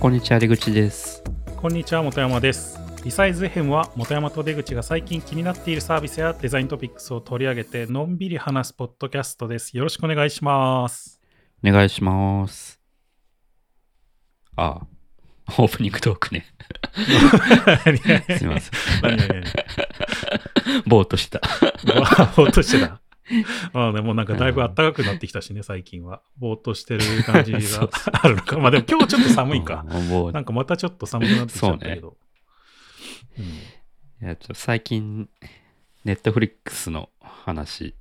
こんにちは出口です。こんにちは本山です。リサイズ FM は本山と出口が最近気になっているサービスやデザイントピックスを取り上げてのんびり話すポッドキャストです。よろしくお願いします。お願いします。ああオープニングトークね。すいません。ぼーっとした。ぼーっとしてた まあでもなんかだいぶ暖かくなってきたしね、最近は。ぼーっとしてる感じが あるのか。まあでも今日ちょっと寒いか。なんかまたちょっと寒くなってきちゃったけど。いやちょ最近ネットフリックスの話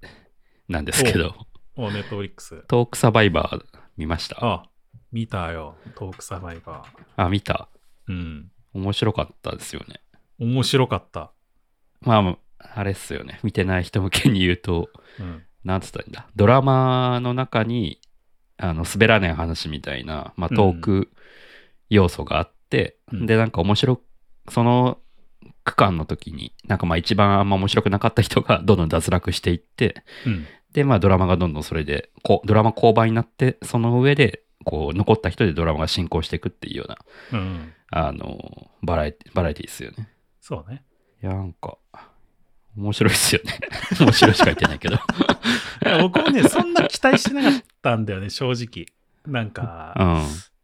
なんですけどうん。おネットフリックス。トークサバイバー見ました？あ、見たよ。トークサバイバあ見たー。うん。面白かったですよね面白かった。まああれっすよね見てない人向けに言うとうん。なんつったらいいんだ？ドラマの中にあの滑らない話みたいな、まあ、トーク要素があって、うんでなんか面白その区間の時になんかまあ一番あんま面白くなかった人がどんどん脱落していってうん。でまあドラマがどんどんそれでこうドラマ降板になってその上でこう残った人でドラマが進行していくっていうようなうん。あのバラエティバラエティですよねそうね。いやなんか面白いっすよね。面白いしか言ってないけど。僕もね、そんな期待してなかったんだよね、正直。なんか、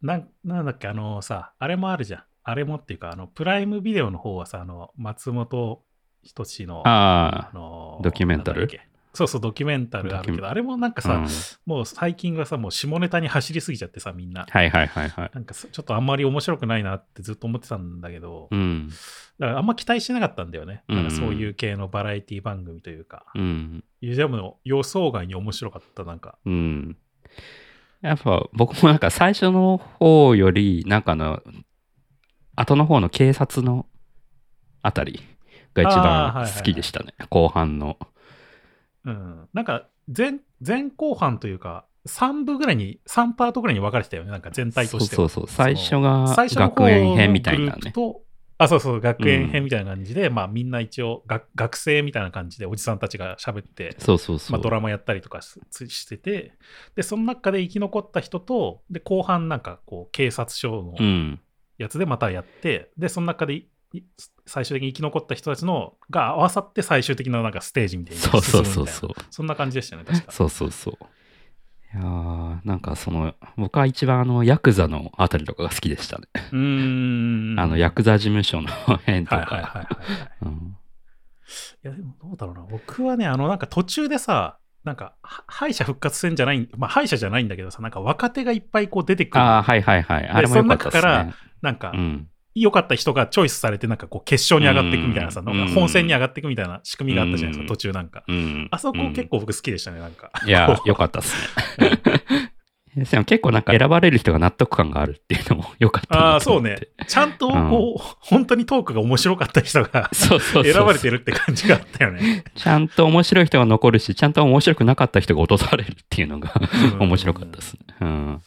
うん。なんなんだっけ、あのさ、あれもあるじゃん。あれもっていうか、あの、プライムビデオの方はさ、あの、松本人志の、ああのドキュメンタル？そうそう、ドキュメンタルあるけど、あれもなんかさ、うんもう最近はさ、もう下ネタに走りすぎちゃってさ、みんな。はいはいはいはいなんかそちょっとあんまり面白くないなってずっと思ってたんだけど、うんだからあんま期待してなかったんだよね。うんなんかそういう系のバラエティ番組というか。うんいやでも予想外に面白かった、なんか。うん。やっぱ僕もなんか最初の方より、なんかあの、後の方の警察のあたりが一あーはいはいはい番好きでしたね。後半の。うん。なんか前、前後半というか、3部ぐらいに、3パートぐらいに分かれてたよね、なんか全体としては。そうそうそう。最初が最初の方学園編みたいなね。あ、そうそう、学園編みたいな感じで、まあみんな一応学、学生みたいな感じでおじさんたちが喋って、そうそうそう。まあ、ドラマやったりとかししてて、で、その中で生き残った人と、で、後半なんかこう、警察署のうん。やつでまたやって、で、その中で最終的に生き残った人たちのが合わさって最終的ななんかステージみたいに進むそうそうそうそう。そんな感じでしたね、確か。そうそうそう。いやーなんかその、僕は一番あの、ヤクザのあたりとかが好きでしたね。うーん。あの、ヤクザ事務所の辺とはいはいはいか。はいや、でもどうだろうな。僕はね、あの、なんか途中でさ、なんか、は敗者復活戦じゃない、まあ、敗者じゃないんだけどさ、なんか若手がいっぱいこう出てくる。ああ、はいはいはい。あれも良かったですその中ね。なんか、うん。良かった人がチョイスされて、なんかこう、決勝に上がっていくみたいなさ、うんなんか本戦に上がっていくみたいな仕組みがあったじゃないですか、うん途中なんか。うん。あそこ結構、構僕好きでしたね、なんか。いや、良かったっすね。でも結構なんか選ばれる人が納得感があるっていうのも良かったああ、そうね。ちゃんとこう、本当にトークが面白かった人が。選ばれてるって感じがあったよね。ちゃんと面白い人が残るし、ちゃんと面白くなかった人が落とされるっていうのがうん面白かったですね。うん。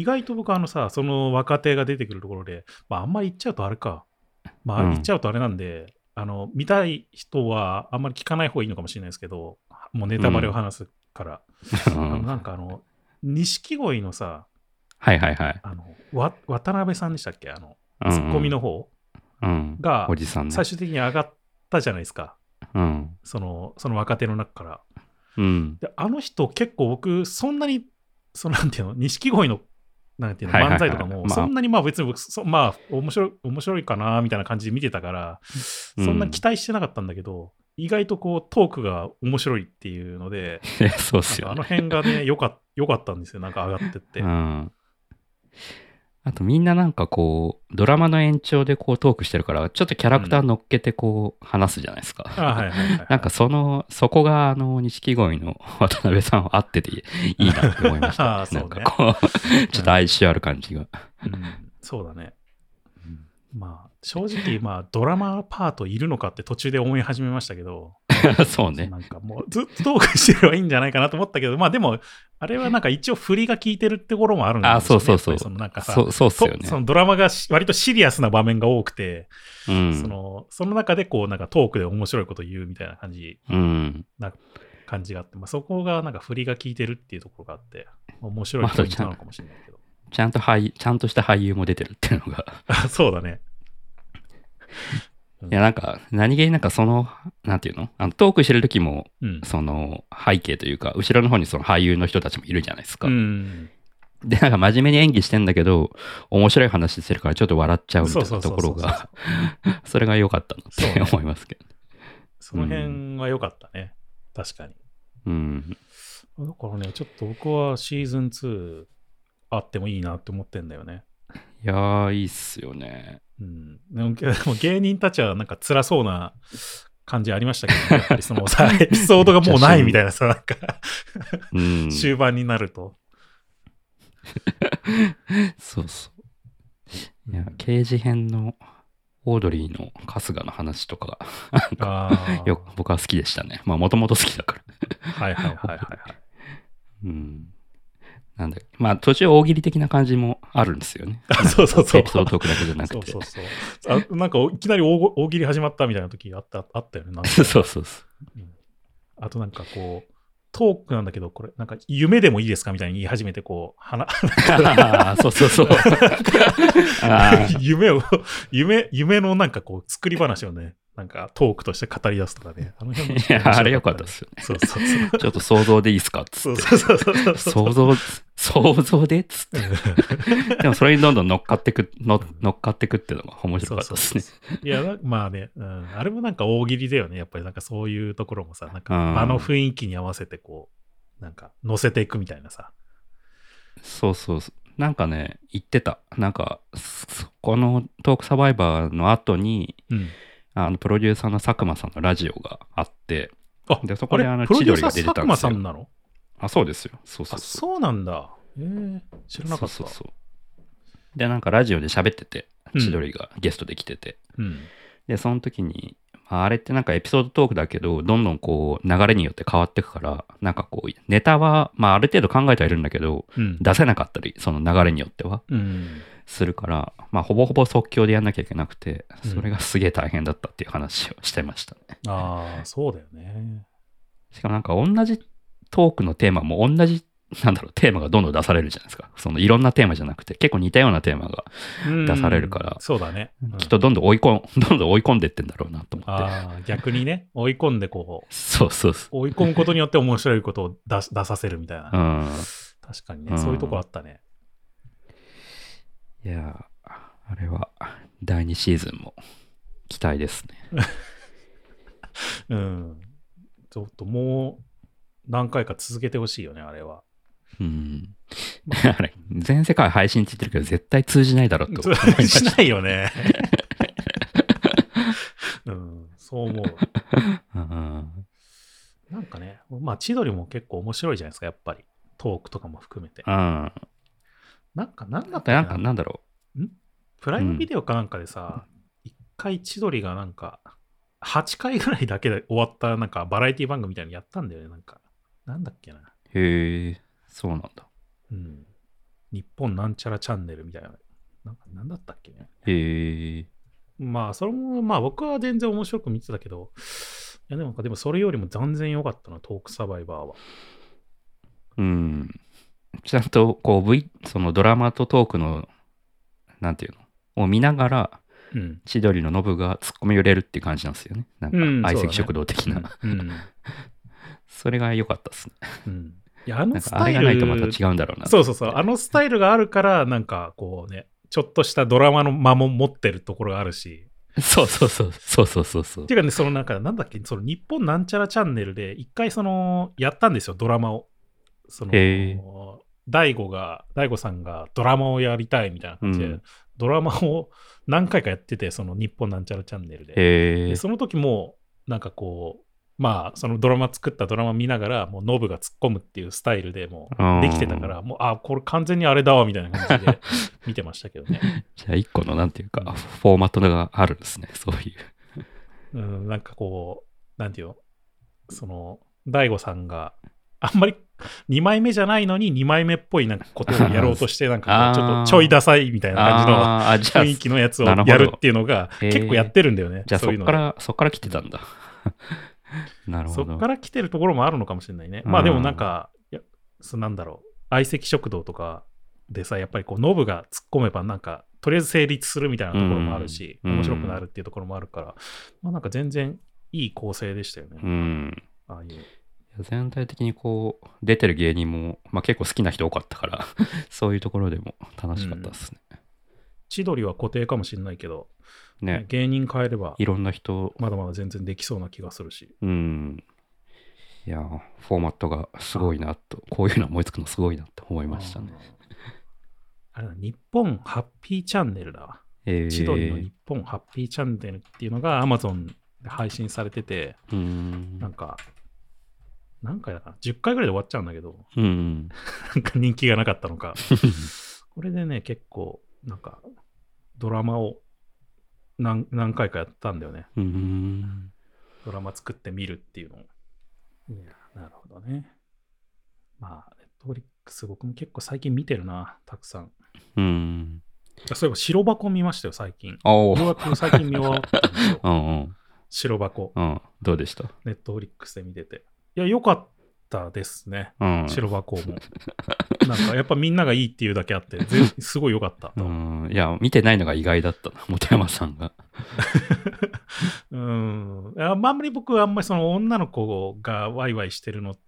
意外と僕あのさ、その若手が出てくるところで、まああんまり言っちゃうとあれか。まあうん言っちゃうとあれなんで、あの、見たい人はあんまり聞かない方がいいのかもしれないですけど、もうネタバレを話すから。あのなんかあの、錦鯉のさ、はいはいはい。あの、わ渡辺さんでしたっけ？あの、うんうんツッコミの方うん。がおじさんね。最終的に上がったじゃないですか。うん。その、その若手の中から。うん。で、あの人結構僕、そんなに、そのなんていうの、錦鯉の、なんていうの、漫才とかも、まあそんなにまあ別に僕、そまあ、面白い、面白いかな、みたいな感じで見てたから、うんそんな期待してなかったんだけど、意外とこう、トークが面白いっていうので、そうっすよね。あの辺がね、よかよかったんですよ、なんか上がってって。うん。あとみんななんかこう、ドラマの延長でこうトークしてるから、ちょっとキャラクター乗っけてこう話すじゃないですか。なんかその、そこがあの、錦鯉の渡辺さんは合ってていいなって思いましあた。ーそうねなんかこう、ちょっと哀愁ある感じが。うんそうだね。まあ、正直、まあ、ドラマパートいるのかって途中で思い始めましたけど、そうね。なんかもうずっとトークしてればいいんじゃないかなと思ったけど、まあでも、あれはなんか一応振りが効いてるってところもあるんであ、そうそうそう。そのなんかさ、そうそうっすよね。とそのドラマがし割とシリアスな場面が多くて、うん。そのその中でこうなんかトークで面白いこと言うみたいな感じうん。感じがあって、まあ、そこがなんか振りが効いてるっていうところがあって、面白いポイントなのかもしれないけど。ちゃんと俳ちゃんとした俳優も出てるっていうのが。あ そうだね。いや、なんか、何気になんかその、なんていうの？あのトークしてる時も、うん。その背景というか、後ろの方にその俳優の人たちもいるじゃないですか。うん。で、なんか真面目に演技してんだけど、面白い話してるからちょっと笑っちゃうみたいなところが、それが良かったなって思いますけど。その辺は良かったね。確かに。うん。だからね、ちょっと僕はシーズン2あってもいいなって思ってんだよね。いやー、いいっすよね。うん。でも芸人たちはなんか辛そうな感じありましたけど、ね、やっぱりそのさ、エピソードがもうないみたいなさ、なんかうん。終盤になると。そうそう。いや、刑事編のオードリーの春日の話とかが。よ僕は好きでしたね。まあ、もともと好きだから。はいはいはいはいはい。うん。なんだまあ、途中大喜利的な感じもあるんですよね。あ そうそうそうエピソードトークだけじゃなくて。そうそうそう。あなんかいきなり大喜利始まったみたいな時あったあったよね。なんか そうそうそう。あとなんかこう、トークなんだけど、これ、なんか夢でもいいですかみたいに言い始めて、こう、話あーそうそうそう。夢を、夢、夢のなんかこう、作り話をね、なんかトークとして語り出すとかね。あの辺もいや、あれ良かったですよね。そうそうそう。ちょっと想像でいいですか？っつって。そうそうそう。想像、想像で？っつって。でもそれにどんどん乗っかってく、の乗っかってくっていうのが面白かったですね。いや、なまあね、うん、あれもなんか大喜利だよね。やっぱりなんかそういうところもさ、なんかうん場の雰囲気に合わせてこう、なんか乗せていくみたいなさ。そうそうそう。なんかね、言ってた。なんか、そこのトークサバイバーの後に、うん。あの、プロデューサーの佐久間さんのラジオがあって、あ、でそこであの千鳥が出てたんですよ佐久間さんなの？あ、そうですよ。そうそあ、うそう。そうなんだ。えー、知らなかった。そうそうそう。で、なんかラジオで喋ってて、うん千鳥がゲストで来てて、うん。で、その時に、まああれってなんかエピソードトークだけど、どんどんこう流れによって変わっていくから、なんかこう、ネタは、まあある程度考えてはいるんだけど、うん。出せなかったり、その流れによっては、うん。するから、まあほぼほぼ即興でやんなきゃいけなくて、うんそれがすげえ大変だったっていう話をしてましたね。ああ、そうだよね。しかもなんか同じトークのテーマも同じ、なんだろう、テーマがどんどん出されるじゃないですか。そのいろんなテーマじゃなくて、結構似たようなテーマが、うん出されるからそうだね。うんきっとどんどん追い込ん、どんどん追い込んでってんだろうなと思って。ああ、逆にね、追い込んでこう、そうそうそ追い込むことによって面白いことを出し 出させるみたいな。う。うん。確かにね、うんそういうとこあったね。いやー、あれは第2シーズンも期待ですね。うん。ちょっともう何回か続けてほしいよね、あれは。うん。あれ、全世界配信って言ってるけど、絶対通じないだろうと思いまし。ないよね。うん、そう思う。うんなんかね、まあ、千鳥も結構面白いじゃないですか、やっぱり。トークとかも含めて。うん。なんか、なんだあとなんか、ななんだろプライムビデオかなんかでさ、一、回千鳥がなんか、8回ぐらいだけで終わったなんかバラエティ番組みたいなのやったんだよね、なんか。なんだっけな。う。へえ、そうなんだ。うん。日本なんちゃらチャンネルみたいな。なんか、なんだったっけね。へえ。まあ、それも、まあ僕は全然面白く見てたけど、いやでもでもそれよりも全然良かったな、トークサバイバーは。うん。ちゃんと、こう、V、そのドラマとトークの、なんていうの？を見ながら、うん。千鳥のノブが突っ込み入れるっていう感じなんですよね。なんかうん、相席食堂的な。うん。それが良かったですね。うん。いや、あのスタイルがないとまた違うんだろうな。そうそうそう。あのスタイルがあるから、なんかこうね、ちょっとしたドラマの間も持ってるところがあるし。そうそうそう。そうそうそうそうって。いうかね、そのなんか、なんだっけ、その日本なんちゃらチャンネルで、一回その、やったんですよ、ドラマを。その大悟が、大悟さんがドラマをやりたいみたいな感じで、うんドラマを何回かやってて、その日本なんちゃらチャンネルで。で。その時も、なんかこう、まあ、そのドラマ作ったドラマ見ながら、もうノブが突っ込むっていうスタイルでもうできてたから、もう、あ、これ完全にあれだわ、みたいな感じで 見てましたけどね。じゃあ一個のなんていうか、フォーマットがあるんですね。そういう。うん、なんかこう、なんていうの、その、大悟さんがあんまり2枚目じゃないのに2枚目っぽいなんかことをやろうとして、なんかこう ちょっとちょいダサいみたいな感じの雰囲気のやつをやるっていうのが結構やってるんだよね。じゃあそいうのでそうっから、そっから来てたんだ。なるほど。そっから来てるところもあるのかもしれないね。まあでもなんか、いやそうなんだろう。相席食堂とか、でさ、やっぱりこうノブが突っ込めばなんか、とりあえず成立するみたいなところもあるし、うん面白くなるっていうところもあるから、まあなんか全然いい構成でしたよね。うん。ああいう。全体的にこう、出てる芸人も、まあ、結構好きな人多かったから、そういうところでも楽しかったですね。千鳥は固定かもしれないけど、ね、芸人変えればいろんな人、まだまだ全然できそうな気がするし。うん。いや、フォーマットがすごいなと、こういうの思いつくのすごいなって思いましたね。あれだ、日本ハッピーチャンネルだわ。えー、千鳥の日本ハッピーチャンネルっていうのが Amazon で配信されてて、んなんか、何回だかな ?10 回ぐらいで終わっちゃうんだけど、うん。なんか人気がなかったのか。これでね、結構、なんか、ドラマを何何回かやったんだよね。うーん。ドラマ作ってみるっていうのを。いや、なるほどね。まあ、ネットフリックス僕も結構最近見てるな、たくさん。うん。そういえば白箱見ましたよ、最近。おお。ようやく最近見終わったんですよう。んうん。白箱。うん。どうでした？ネットフリックスで見てて。いや、良かったですね。うん。白箱も。なんか、やっぱみんながいいっていうだけあって、ぜすごい良かった。うん。いや、見てないのが意外だったな、本山さんが。うん。あんまり僕はあんまりその女の子がワイワイしてるのっ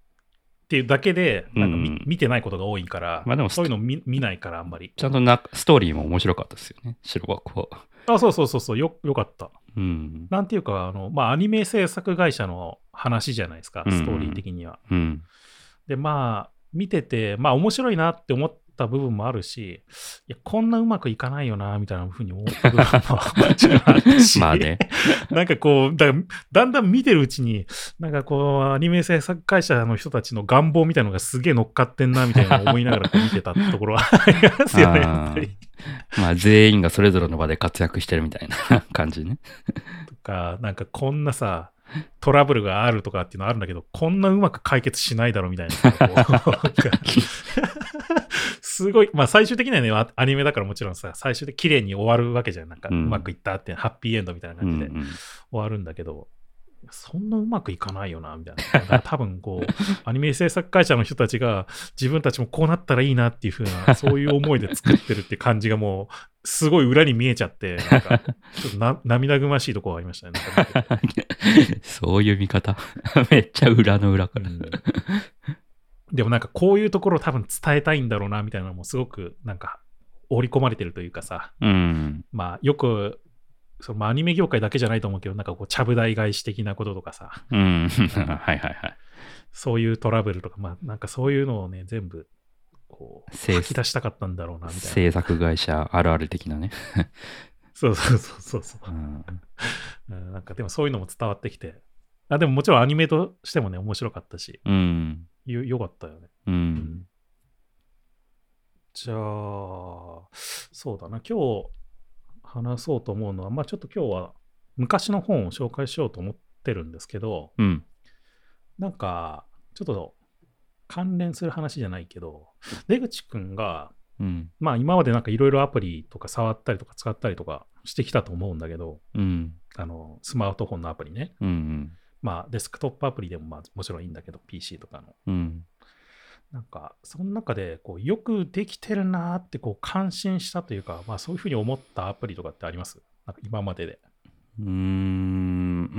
ていうだけで、なんか見,、うん見てないことが多いから、まあでもそういうの見見ないからあんまり。ちゃんとなストーリーも面白かったですよね、白箱は。あ、そうそうそうそう、よ、よかった。うん。なんていうか、あの、まあ、アニメ制作会社の話じゃないですか、ストーリー的には。うん。で、まあ、見てて、まあ、面白いなって思った部分もあるし、いや、こんなうまくいかないよな、みたいなふうに思った部分ももちろんあるし、まあね。なんかこう、だだんだん見てるうちに、なんかこう、アニメ制作会社の人たちの願望みたいなのがすげえ乗っかってんな、みたいな思いながら見てたところは ありますよね、やっぱり。まあ全員がそれぞれの場で活躍してるみたいな感じね。とか、なんかこんなさ、トラブルがあるとかっていうのあるんだけど、こんなうまく解決しないだろみたいな。すごい、まあ最終的にはね、アアニメだからもちろんさ、最終で綺麗に終わるわけじゃん。なんかううんまくいったって、ハッピーエンドみたいなうん感じで終わるんだけど、そんなうまくいかないよな、みたいな。だから 多分こう、アニメ制作会社の人たちが自分たちもこうなったらいいなっていう風な、そういう思いで作ってるって感じがもう、すごい裏に見えちゃって、なんか、ちょっとな涙ぐましいところがありましたね。そういう見方。めっちゃ裏の裏から。うんでもなんかこういうところを多分伝えたいんだろうなみたいなのもすごくなんか織り込まれてるというかさ、うん。まあよくそのまあアニメ業界だけじゃないと思うけど、なんかこう、ちゃぶ台返し的なこととかさ、うん。はいはいはい。そういうトラブルとか、まあなんかそういうのをね、全部、こう、制吐き出したかったんだろうな、みたいな。制作会社あるある的なね。そうそうそうそうそう。うんうんなんかでもそういうのも伝わってきて、あでももちろんアニメとしてもね、面白かったし、うん。よよかったよね。う。うんじゃあ、そうだな、今日話そうと思うのは、まあちょっと今日は昔の本を紹介しようと思ってるんですけど、うん。なんか、ちょっと関連する話じゃないけど、出口くんが、うん。まあ今までなんかいろいろアプリとか触ったりとか使ったりとかしてきたと思うんだけど、うん。あの、スマートフォンのアプリね。うん。まあデスクトップアプリでもまあもちろんいいんだけど、PC とかの。うん。なんか、その中でこうよくできてるなーってこう感心したというか、まあそういうふうに思ったアプリとかってあります？なんか今までで。うーん。う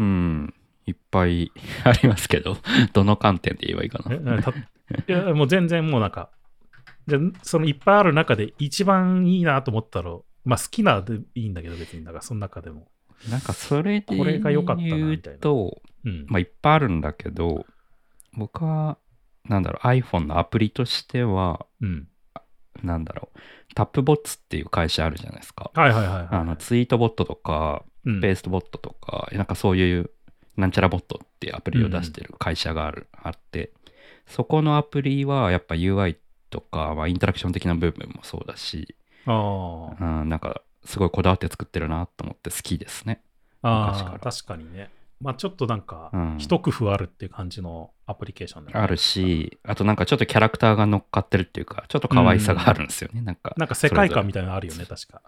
ん。いっぱい ありますけど、どの観点で言えばいいかえな。たいや、もう全然もうなんか、じゃあそのいっぱいある中で一番いいなと思ったら、まあ好きなでいいんだけど別に、なんかその中でも。なんかそれでこれが良かったな言うと、うん。まあいっぱいあるんだけど、僕は、なんだろう、iPhone のアプリとしては、うん。なんだろう、タップボッツっていう会社あるじゃないですか。はいはいはい、はい。あの、ツイートボットとか、うんペーストボットとか、なんかそういう、なんちゃらボットっていうアプリを出してる会社がある、あって、そこのアプリはやっぱ UI とか、まあ、インタラクション的な部分もそうだし、ああ。うん、なんかすごいこだわって作ってるなと思って好きですね。ああ、確かにね。まあちょっとなんかうん、一工夫あるっていう感じのアプリケーションだよねあるし、あとなんかちょっとキャラクターが乗っかってるっていうか、ちょっと可愛さがあるんですよね。なんか、なんか世界観みたいなのあるよね、確か。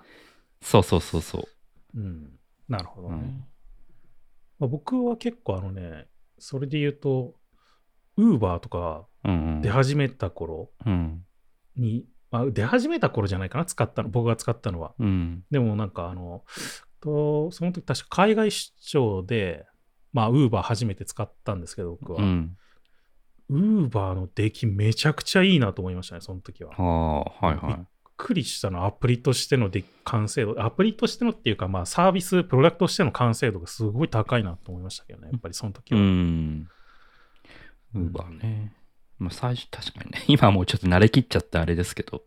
そうそうそうそう。うん。なるほどね。うんまあ、僕は結構あのね、それで言うと、ウーバーとかうんうん出始めた頃うん。に、まあ、出始めた頃じゃないかな、使ったの、僕が使ったのは。うん。でもなんかあの、とその時確か海外出張で、まあ、ウーバー初めて使ったんですけど、僕は。うん。ウーバーの出来めちゃくちゃいいなと思いましたね、その時は。ああ、はいびっはい。くりしたのはアプリとしてので完成度、アプリとしてのっていうか、まあ、サービス、プロダクトとしての完成度がすごい高いなと思いましたけどね、やっぱりその時うは。ん。ウーバーね。まあ最初、確かにね。今はもうちょっと慣れきっちゃってあれですけど。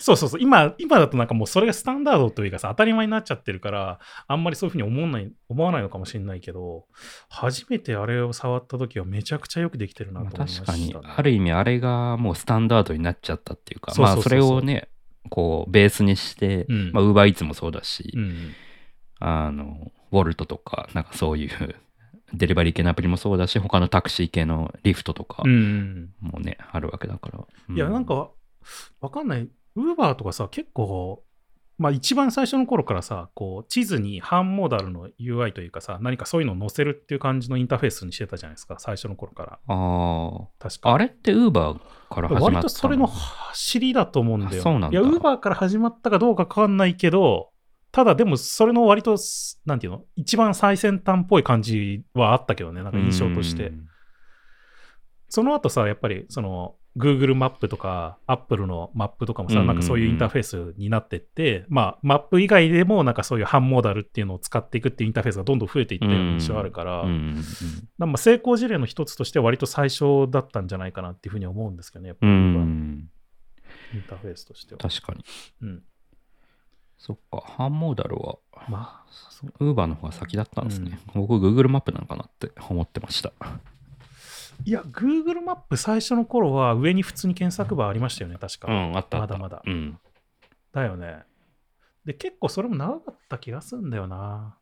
そうそうそう、今、今だとなんかもうそれがスタンダードというかさ、当たり前になっちゃってるから、あんまりそういうふうに思わない思わないのかもしれないけど、初めてあれを触った時はめちゃくちゃよくできてるなまあと思いました、ね確かに、ある意味あれがもうスタンダードになっちゃったっていうか、まあそれをね、こうベースにして、うんまあウーバーイーツもそうだし、うん。あの、ウォルトとか、なんかそういうデリバリー系のアプリもそうだし、他のタクシー系のリフトとかうん。もね、あるわけだから。ういや、なん、か、わかんない。ウーバーとかさ、結構、まあ一番最初の頃からさ、こう、地図に半モーダルの UI というかさ、何かそういうのを載せるっていう感じのインターフェースにしてたじゃないですか、最初の頃から。あ確か。あ、あれってウーバーから始まった割とそれの走りだと思うんだよ。あそうなんだいや、ウーバーから始まったかどうかわかんないけど、ただでもそれの割と、なんていうの、一番最先端っぽい感じはあったけどね、なんか印象としてう。んその後さ、やっぱりその Google マップとか Apple のマップとかもさ、うんうんうんなんかそういうインターフェースになってって、まあマップ以外でもなんかそういう半モーダルっていうのを使っていくっていうインターフェースがどんどん増えていったような印象あるから、うんうんなんか成功事例の一つとして割と最初だったんじゃないかなっていうふうに思うんですけどね、やっぱうり、ん。インターフェースとしては。確かに。うん。そっか、ハンモーダルは、まあ、ウーバーの方が先だったんですね。僕、Google マップなのかなって思ってました。いや、Google マップ最初の頃は上に普通に検索バーありましたよね、確か。うん、あった。まだまだうん。だよね。で、結構それも長かった気がするんだよな。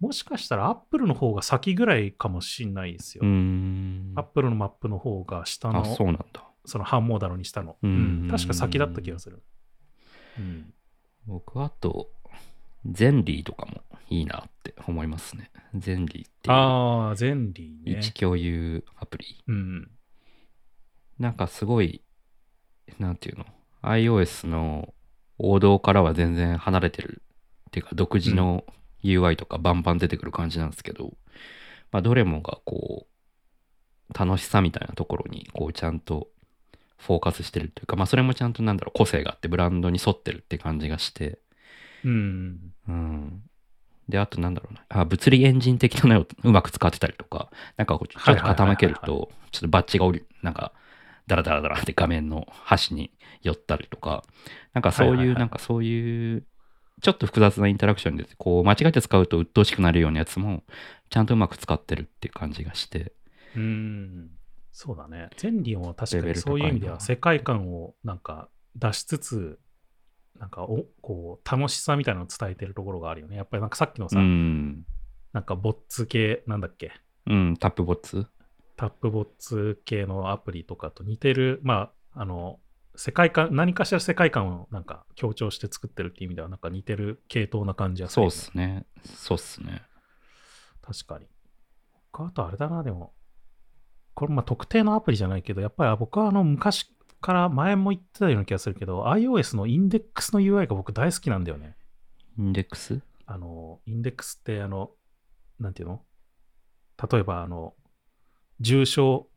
もしかしたら Apple の方が先ぐらいかもしんないですよ。Apple のマップの方が下のあ、そうなんだ。その半モーダルにしたの。うん確か先だった気がする。うん。僕はあと、ゼンリーとかもいいなって思いますね。ゼンリーっていうああ、ゼンリーね位置。共有アプリ。うん。なんかすごい、なんていうの ?iOS の王道からは全然離れてる。っていうか、独自の UI とかバンバン出てくる感じなんですけど、まあ、どれもがこう、楽しさみたいなところに、こう、ちゃんとフォーカスしてるっていうか、まあ、それもちゃんとなんだろう、個性があって、ブランドに沿ってるって感じがして、うん。うん。で、あとなんだろうな。あ、物理エンジン的なのをうまく使ってたりとか、なんかこうちょっと傾けると、ちょっとバッチが降り、なんか、ダラダラダラって画面の端に寄ったりとか、なんかそういう、はいはいはいなんかそういう、ちょっと複雑なインタラクションで、こう、間違えて使うと鬱陶しくなるようなやつも、ちゃんとうまく使ってるっていう感じがして、うん。そうだね。 Zenly も確かにそういう意味では世界観をなんか出しつつ、なんかおこう楽しさみたいなのを伝えてるところがあるよね。やっぱりなんかさっきのさ、うん。なんかボッツ系なんだっけ？うん、 Tapbots？ Tapbots 系のアプリとかと似てる、まあ、あの、世界観、何かしら世界観をなんか強調して作ってるっていう意味では、なんか似てる系統な感じがするそうっすね。そうっすね。確かに。僕あとあれだな、でも、これまあ特定のアプリじゃないけど、やっぱり僕はあの昔から前も言ってたような気がするけど、iOS のインデックスの UI が僕大好きなんだよね。インデックス？あの、インデックスって、あの、なんていうの？例えば、あの、重症、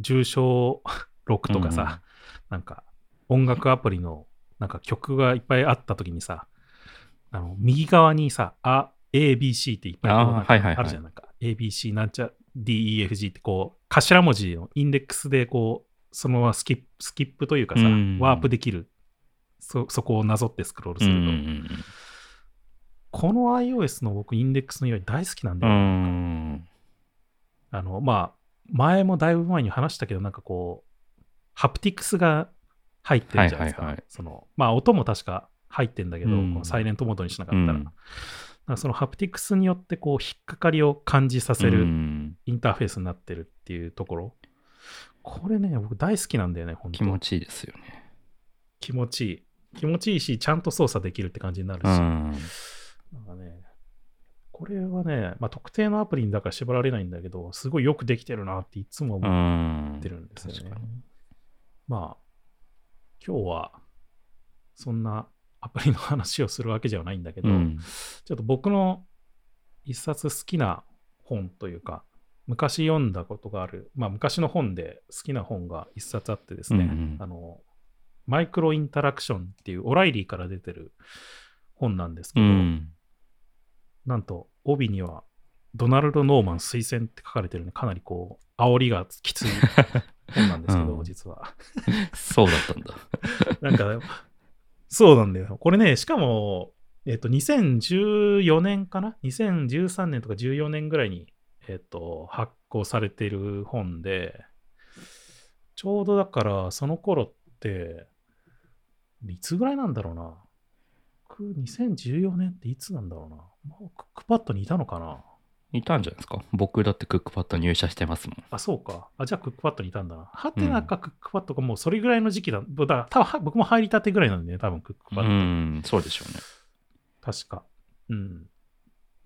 重症録とかさ、なんか、音楽アプリの、なんか曲がいっぱいあったときにさ、あの、右側にさ、あ、ABC っていっぱいあーなんかはいはいはいあるじゃん。なんか、ABC なんちゃ、DEFG ってこう、頭文字のインデックスでこう、そのままスキップ、スキップというかさ、うんワープできる。そ、そこをなぞってスクロールすると。うんうんこの iOS の僕、インデックスの UI 大好きなんだうよ。ん。あの、まあ、前もだいぶ前に話したけど、なんかこう、ハプティクスが入ってるじゃないですか。はいはいはいそのまあ、音も確か入ってんだけど、うんこのサイレントモードにしなかったら。そのハプティクスによって、こう、引っかかりを感じさせうるんインターフェースになってるっていうところ。これね、僕大好きなんだよね、本当気持ちいいですよね。気持ちいい。気持ちいいし、ちゃんと操作できるって感じになるし。うん。なんかね、これはね、まあ、特定のアプリにだから縛られないんだけど、すごいよくできてるなっていつも思うん。ってるんですよね。まあ、今日はそんなアプリの話をするわけじゃないんだけど、うん。ちょっと僕の一冊好きな本というか、昔読んだことがある、まあ昔の本で好きな本が一冊あってですね、うんうんあの、マイクロインタラクションっていうオライリーから出てる本なんですけど、うん。なんと帯にはドナルド・ノーマン推薦って書かれてるね、かなりこう、煽りがきつい本なんですけど、うん実は。そうだったんだ。なんか、そうなんだよ。これね、しかも、えっと、2014年かな ?2013 年とか14年ぐらいに、えっと、発行されている本で、ちょうどだから、その頃って、いつぐらいなんだろうな。く2014年っていつなんだろうな。もうクックパッドにいたのかないたんじゃないですか僕だってクックパッド入社してますもん。あ、そうか。あ、じゃあクックパッドにいたんだな。ハテナかクックパッドかもうそれぐらいの時期だ。だから多分は僕も入りたてぐらいなんでね、多分クックパうッド。ん、そうでしょうね。確か。うん。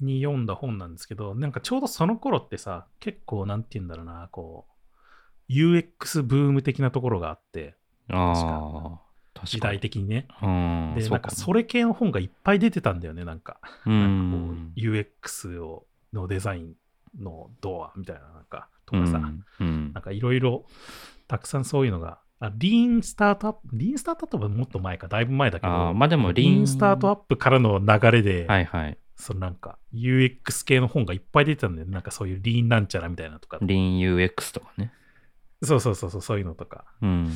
に読んだ本なんですけど、なんかちょうどその頃ってさ、結構なんて言うんだろうな、こう、UX ブーム的なところがあって、あ。時代的にね。うん、で、なんかそれ系の本がいっぱい出てたんだよね、なんか。んかこんう、UX をのデザインのドアみたいな、なんか、とうかさ、んうんなんかいろいろ、たくさんそういうのが、あリーンスタートアップ、リーンスタートアップはもっと前か、だいぶ前だけど、あーまあでもリリーンーンスタートアップからの流れで、はいはい。そのなんか UX 系の本がいっぱい出てたんだよね。なんかそういうリーンなんちゃらみたいなとか。リーン UX とかね。そうそうそうそう、そういうのとか。うん。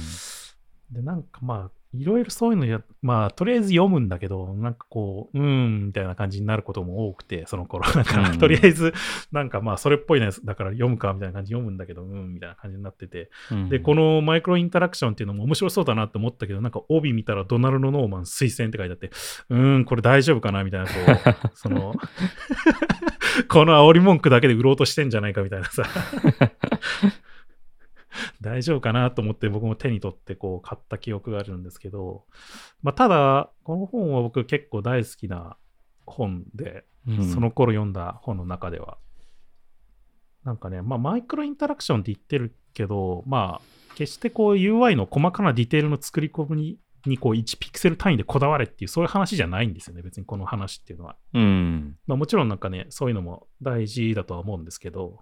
で、なんかまあ、いろいろそういうのや、まあ、とりあえず読むんだけど、なんかこう、うーん、みたいな感じになることも多くて、その頃。なんか、うんとりあえず、なんかまあ、それっぽいやつだから読むか、みたいな感じで読むんだけど、うん、みたいな感じになってて。うんで、このマイクロインタラクションっていうのも面白そうだなって思ったけど、なんか帯見たらドナルド・ノーマン推薦って書いてあって、うーん、これ大丈夫かなみたいな、こう、その、この煽り文句だけで売ろうとしてんじゃないかみたいなさ。大丈夫かなと思って僕も手に取ってこう買った記憶があるんですけど、まあ、ただ、この本は僕結構大好きな本で、うんその頃読んだ本の中では。なんかね、まあ、マイクロインタラクションって言ってるけど、まあ、決してこう UI の細かなディテールの作り込みににこう1ピクセル単位でこだわれっていう、そういう話じゃないんですよね、別にこの話っていうのは。うん。まあ、もちろんなんかね、そういうのも大事だとは思うんですけど、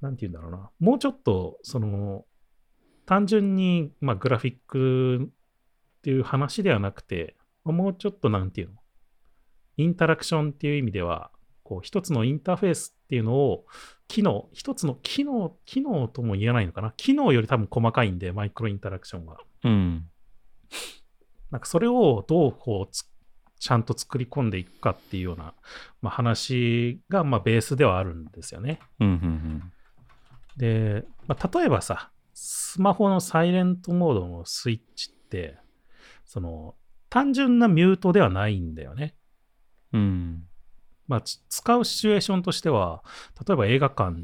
なんて言うんだろうな。もうちょっと、その、単純に、まあ、グラフィックっていう話ではなくて、もうちょっとなんていうの、インタラクションっていう意味では、こう、一つのインターフェースっていうのを、機能、一つの機能、機能とも言えないのかな？機能より多分細かいんで、マイクロインタラクションは。うん。なんかそれをどうこうちゃんと作り込んでいくかっていうような、まあ、話がまあベースではあるんですよね。うんうん。うん。で、まあ、例えばさ、スマホのサイレントモードのスイッチって、その単純なミュートではないんだよね。うん。まあ、つ使うシチュエーションとしては、例えば映画館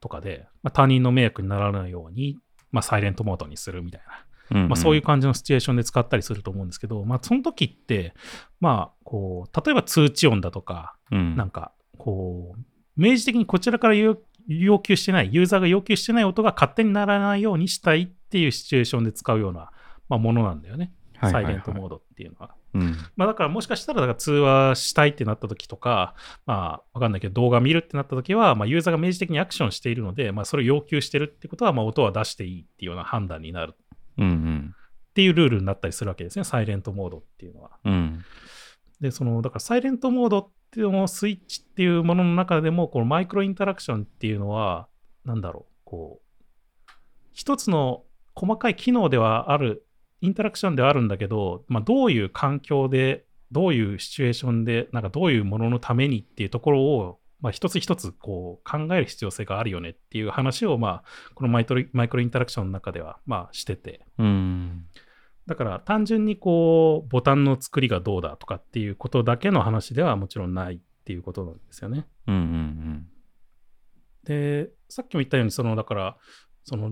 とかで、まあ、他人の迷惑にならないように、まあ、サイレントモードにするみたいな。うん。まあ、そういう感じのシチュエーションで使ったりすると思うんですけど、まあ、その時って、まあ、こう、例えば通知音だとか、うん。なんか、こう、明示的にこちらから要要求してない、ユーザーが要求してない音が勝手にならないようにしたいっていうシチュエーションで使うような、まあ、ものなんだよね。はいはいはいサイレントモードっていうのは。うん。まあ、だからもしかしたらだから通話したいってなった時とか、まあ、わかんないけど動画見るってなった時は、まあ、ユーザーが明示的にアクションしているので、まあ、それを要求してるってことは、まあ、音は出していいっていうような判断になる。っていうルールになったりするわけですね、サイレントモードっていうのは。うん。で、その、だからサイレントモードっていうのをスイッチっていうものの中でも、このマイクロインタラクションっていうのは、なんだろう、こう、一つの細かい機能ではある、インタラクションではあるんだけど、まあ、どういう環境で、どういうシチュエーションで、なんかどういうもののためにっていうところを、まあ、一つ一つこう考える必要性があるよねっていう話を、まあ、このマイトリマイクロインタラクションの中では、まあ、してて、うん。だから単純にこうボタンの作りがどうだとかっていうことだけの話ではもちろんないっていうことなんですよね。うん。うん。で、さっきも言ったように、そのだから、その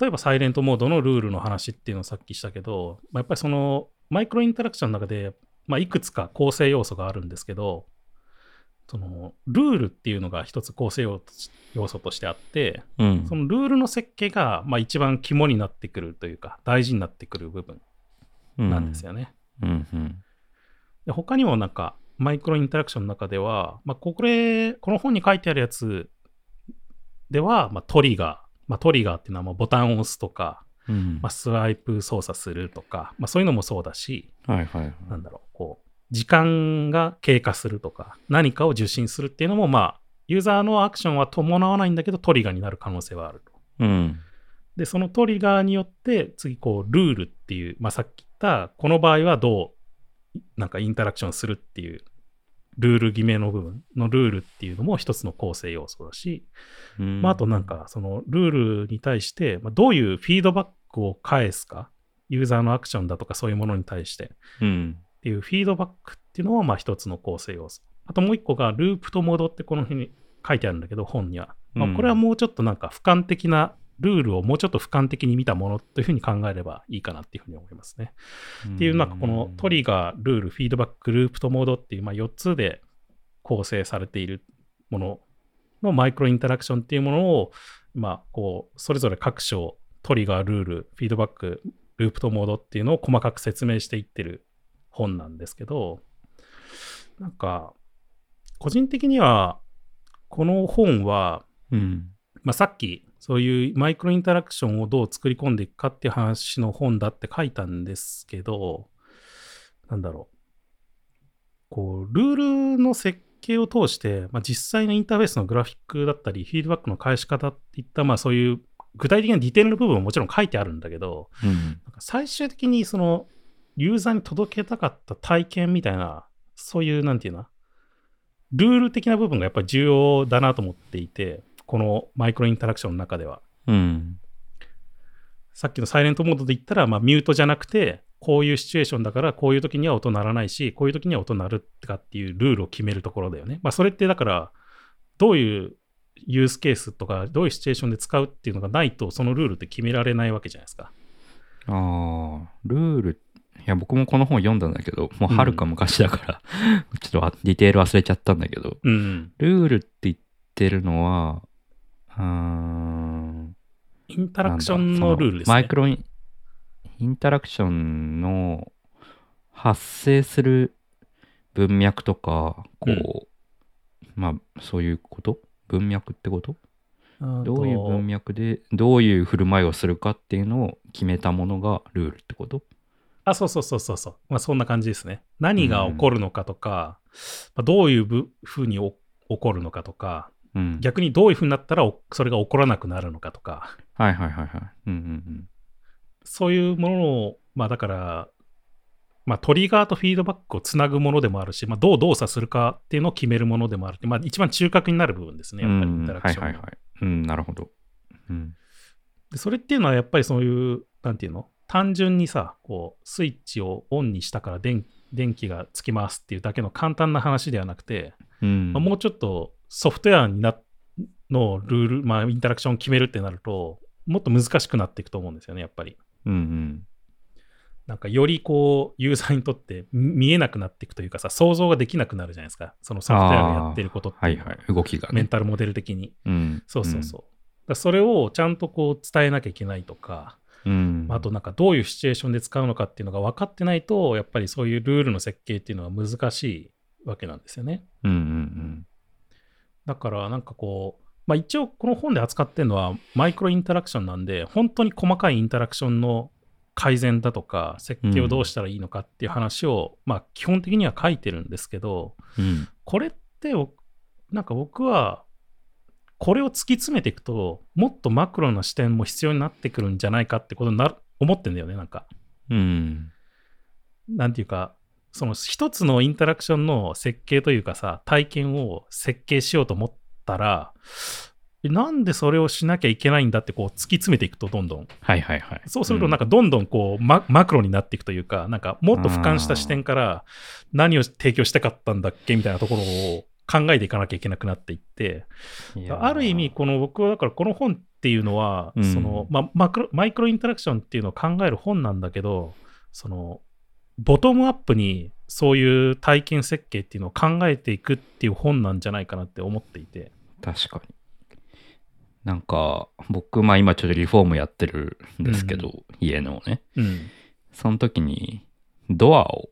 例えばサイレントモードのルールの話っていうのをさっきしたけど、まあ、やっぱりそのマイクロインタラクションの中で、まあ、いくつか構成要素があるんですけど、そのルールっていうのが一つ構成要素としてあって、うん。そのルールの設計が、まあ、一番肝になってくるというか、大事になってくる部分なんですよね。うんうん。で他にもなんか、マイクロインタラクションの中では、まあ、これ、この本に書いてあるやつでは、まあ、トリガー。まあ、トリガーっていうのはまあボタンを押すとか、うんまあ、スワイプ操作するとか、まあ、そういうのもそうだし、はいはいはい。なんだろう、こう、時間が経過するとか、何かを受信するっていうのも、まあ、ユーザーのアクションは伴わないんだけど、トリガーになる可能性はあると。うん。で、そのトリガーによって、次、こう、ルールっていう、まあ、さっき言った、この場合はどう、なんかインタラクションするっていう、ルール決めの部分のルールっていうのも一つの構成要素だし、うんまあ、あとなん、か、そのルールに対して、まあ、どういうフィードバックを返すか、ユーザーのアクションだとかそういうものに対して、うん。っていうフィードバックっていうのはまあ一つの構成要素。あともう一個がループとモードってこの辺に書いてあるんだけど、本には。まあうんこれはもうちょっとなんか俯瞰的な、ルールをもうちょっと俯瞰的に見たものというふうに考えればいいかなっていうふうに思いますね。っていうなんかこのトリガー、ルール、フィードバック、ループとモードっていうまあ4つで構成されているもののマイクロインタラクションっていうものを、まあこう、それぞれ各章、トリガー、ルール、フィードバック、ループとモードっていうのを細かく説明していってる本なんですけど、なんか、個人的には、この本は、うん。まあ、さっき、そういうマイクロインタラクションをどう作り込んでいくかっていう話の本だって書いたんですけど、なんだろう。こう、ルールの設計を通して、まあ、実際のインターフェースのグラフィックだったり、フィードバックの返し方っていった、まあそういう具体的なディテールの部分ももちろん書いてあるんだけど、うん。なんか最終的にそのユーザーに届けたかった体験みたいな、そういう、なんていうの？ルール的な部分がやっぱり重要だなと思っていて、このマイクロインタラクションの中では。うん。さっきのサイレントモードで言ったら、まあ、ミュートじゃなくて、こういうシチュエーションだから、こういう時には音鳴らないし、こういう時には音鳴るとかっていうルールを決めるところだよね。まあ、それってだから、どういうユースケースとか、どういうシチュエーションで使うっていうのがないと、そのルールって決められないわけじゃないですか。ああ、ルール、いや、僕もこの本読んだんだけど、もうはるか昔だから、ちょっとあディテール忘れちゃったんだけど、うん。うん。ルールって言ってるのは、うーん、インタラクションのルールですね。マイクロインインタラクションの発生する文脈とか、こう、まあ、そういうこと？文脈ってことどういう文脈でどういう振る舞いをするかっていうのを決めたものがルールってこと？あ、そうそうそうそうそう。まあそんな感じですね。何が起こるのかとか、まあ、どういうぶふうにお起こるのかとか、うん。逆にどういうふうになったらおそれが起こらなくなるのかとか、はいはいはいはい。うんうんそういうものを、まあだから、まあトリガーとフィードバックをつなぐものでもあるし、まあどう動作するかっていうのを決めるものでもあるまあ一番中核になる部分ですね、うん。やっぱりインうんタラクションの。はいはいはい。うん、なるほど。うん。でそれっていうのはやっぱりそういう、なんていうの？単純にさ、こう、スイッチをオンにしたから電電気がつきますっていうだけの簡単な話ではなくて、うん。まあもうちょっとソフトウェアになのルール、まあインタラクションを決めるってなると、もっと難しくなっていくと思うんですよね、やっぱり。うんうん。なんかよりこう、ユーザーにとってみ見えなくなっていくというかさ、想像ができなくなるじゃないですか。そのソフトウェアがやってることってのはいはい。動きがね。メンタルモデル的に。うん。そうそうそう。だからそれをちゃんとこう伝えなきゃいけないとか、うん。あとなんかどういうシチュエーションで使うのかっていうのが分かってないと、やっぱりそういうルールの設計っていうのは難しいわけなんですよね。うんうんだからなんかこう、まあ一応この本で扱ってるのはマイクロインタラクションなんで、本当に細かいインタラクションの改善だとか、設計をどうしたらいいのかっていう話を、まあ基本的には書いてるんですけど、うん。うん。これってお、なんか僕は、これを突き詰めていくと、もっとマクロな視点も必要になってくるんじゃないかってことになる思ってんだよね、なんか。うん。なんていうか、その一つのインタラクションの設計というかさ、体験を設計しようと思ったら、えなんでそれをしなきゃいけないんだってこう突き詰めていくとどんどん。はいはいはい。そうするとなんかどんどんこうママクロになっていくというか、なんかもっと俯瞰した視点から何を提供したかったんだっけみたいなところを考えていかなきゃいけなくなっていって、ある意味、この僕はだからこの本っていうのは、うんそのまマクロマイクロインタラクションっていうのを考える本なんだけど、そのボトムアップにそういう体験設計っていうのを考えていくっていう本なんじゃないかなって思っていて。確かに。なんか、僕、まあ今ちょっとリフォームやってるんですけど、家のね。うん。その時に、ドアを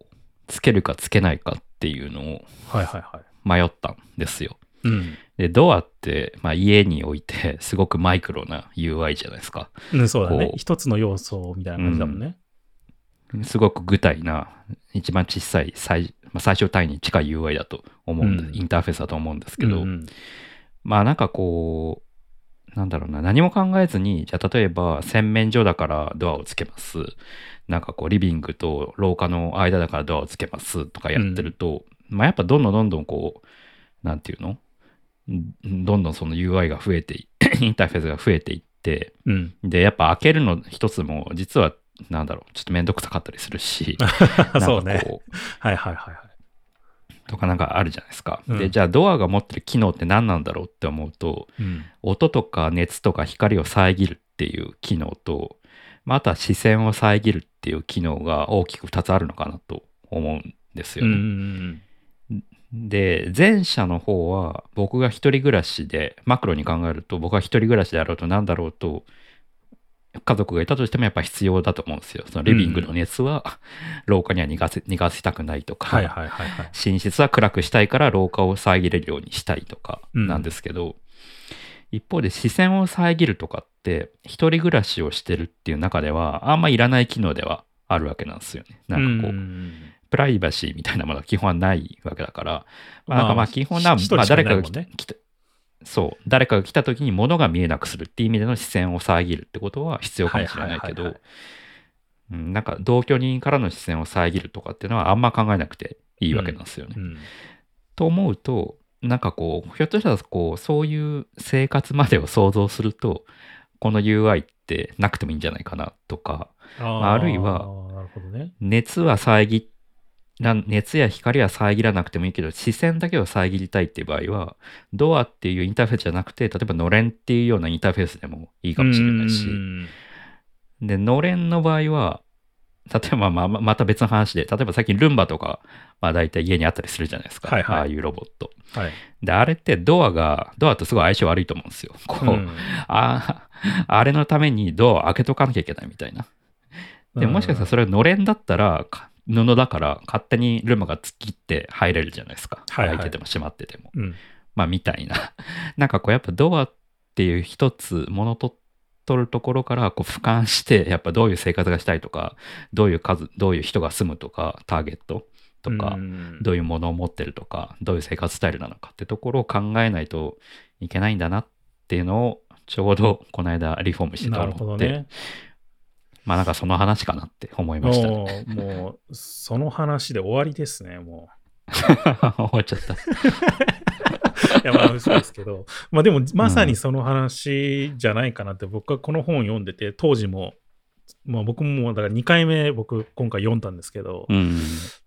つけるかつけないかっていうのをはいはいはい。迷ったんですよ。うん。で、ドアって、まあ、家において すごくマイクロな UI じゃないですか。うん、そうだね一つの要素みたいな感じだもんね。すごく具体な、一番小さい最,、まあ、最小単位に近い UI だと思うんで、うんインターフェースだと思うんですけど、うんうんまあなんかこう、なんだろうな、何も考えずに、じゃあ例えば洗面所だからドアをつけます。なんかこうリビングと廊下の間だからドアをつけますとかやってると、まあやっぱどんどんどんどんこう、なんていうの？んどんどんその UI が増えてい、インターフェースが増えていって、うん。で、やっぱ開けるの一つも、実は、なんだろう、ちょっとめんどくさかったりするし、そうねはいはいはいはい。とかなんかあるじゃないですか。うんで、じゃあドアが持ってる機能って何なんだろうって思うと、うん。音とか熱とか光を遮るっていう機能と、まあ、あとは視線を遮るっていう機能が大きく2つあるのかなと思うんですよね。んで、前者の方は僕が一人暮らしで、マクロに考えると僕が一人暮らしであろうと何だろうと、家族がいたとしてもやっぱ必要だと思うんですよ。そのリビングの熱は廊下には逃がせ逃がしたくないとか、はいはいはいはい。寝室は暗くしたいから廊下を遮れるようにしたいとかなんですけど、一方で視線を遮るとかって一人暮らしをしてるっていう中ではあんまいらない機能ではあるわけなんですよね。なんかこう、うんプライバシーみたいなものは基本はないわけだから、まあ、まあなんかまあ基本な、まあ誰かが来たそう、誰かが来た時に物が見えなくするっていう意味での視線を遮るってことは必要かもしれないけど。なんか同居人からの視線を遮るとかっていうのはあんま考えなくていいわけなんですよね。うんと思うとなんかこうひょっとしたらこうそういう生活までを想像するとこの UI ってなくてもいいんじゃないかなとか。ああるいは。熱は遮ら熱や光は遮らなくてもいいけど視線だけを遮りたいっていう場合はドアっていうインターフェースじゃなくて例えばのれんっていうようなインターフェースでもいいかもしれないし。うんでのれんの場合は例えばまあままた別の話で例えば最近ルンバとかまあ大体家にあったりするじゃないですか、はいはい。ああいうロボット。はい。で、あれってドアが、ドアとすごい相性悪いと思うんですよ。こう、うん。ああれのためにドアを開けとかなきゃいけないみたいな。でもしかしたらそれがのれんだったら、か布だから勝手にルンバが突っ切って入れるじゃないですか。はいはい開いてても閉まってても。うんまあみたいな。なんかこうやっぱドアっていう一つものと取るところからこう俯瞰して、やっぱどういう生活がしたいとか、どういう数、どういう人が住むとか、ターゲットとか、うんどういうものを持ってるとか、どういう生活スタイルなのかってところを考えないといけないんだなっていうのを、ちょうどこの間リフォームしててなるほ思って、どね。まあなんかその話かなって思いました、ね。もう、もう、その話で終わりですね、も 終わっちゃった。う。いや、まあ、そうですけど、まあでも、まさにその話じゃないかなって、僕はこの本を読んでて、当時も、まあ僕もだから2回目、僕、今回読んだんですけど、うん。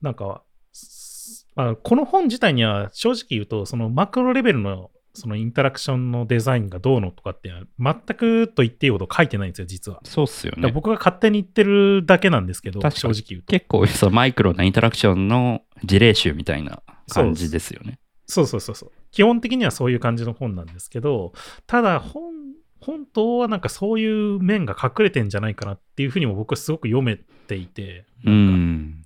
なんか、すまあ、この本自体には正直言うと、そのマクロレベルのそのインタラクションのデザインがどうのとかって、全くと言っていいほど書いてないんですよ、実は。そうっすよね。僕が勝手に言ってるだけなんですけど、正直言うと。結構そうマイクロなインタラクションの事例集みたいな感じですよね。そうそうそうそう。基本的にはそういう感じの本なんですけど、ただ本、本当はなんかそういう面が隠れてんじゃないかなっていうふうにも僕はすごく読めていて、うなんかん。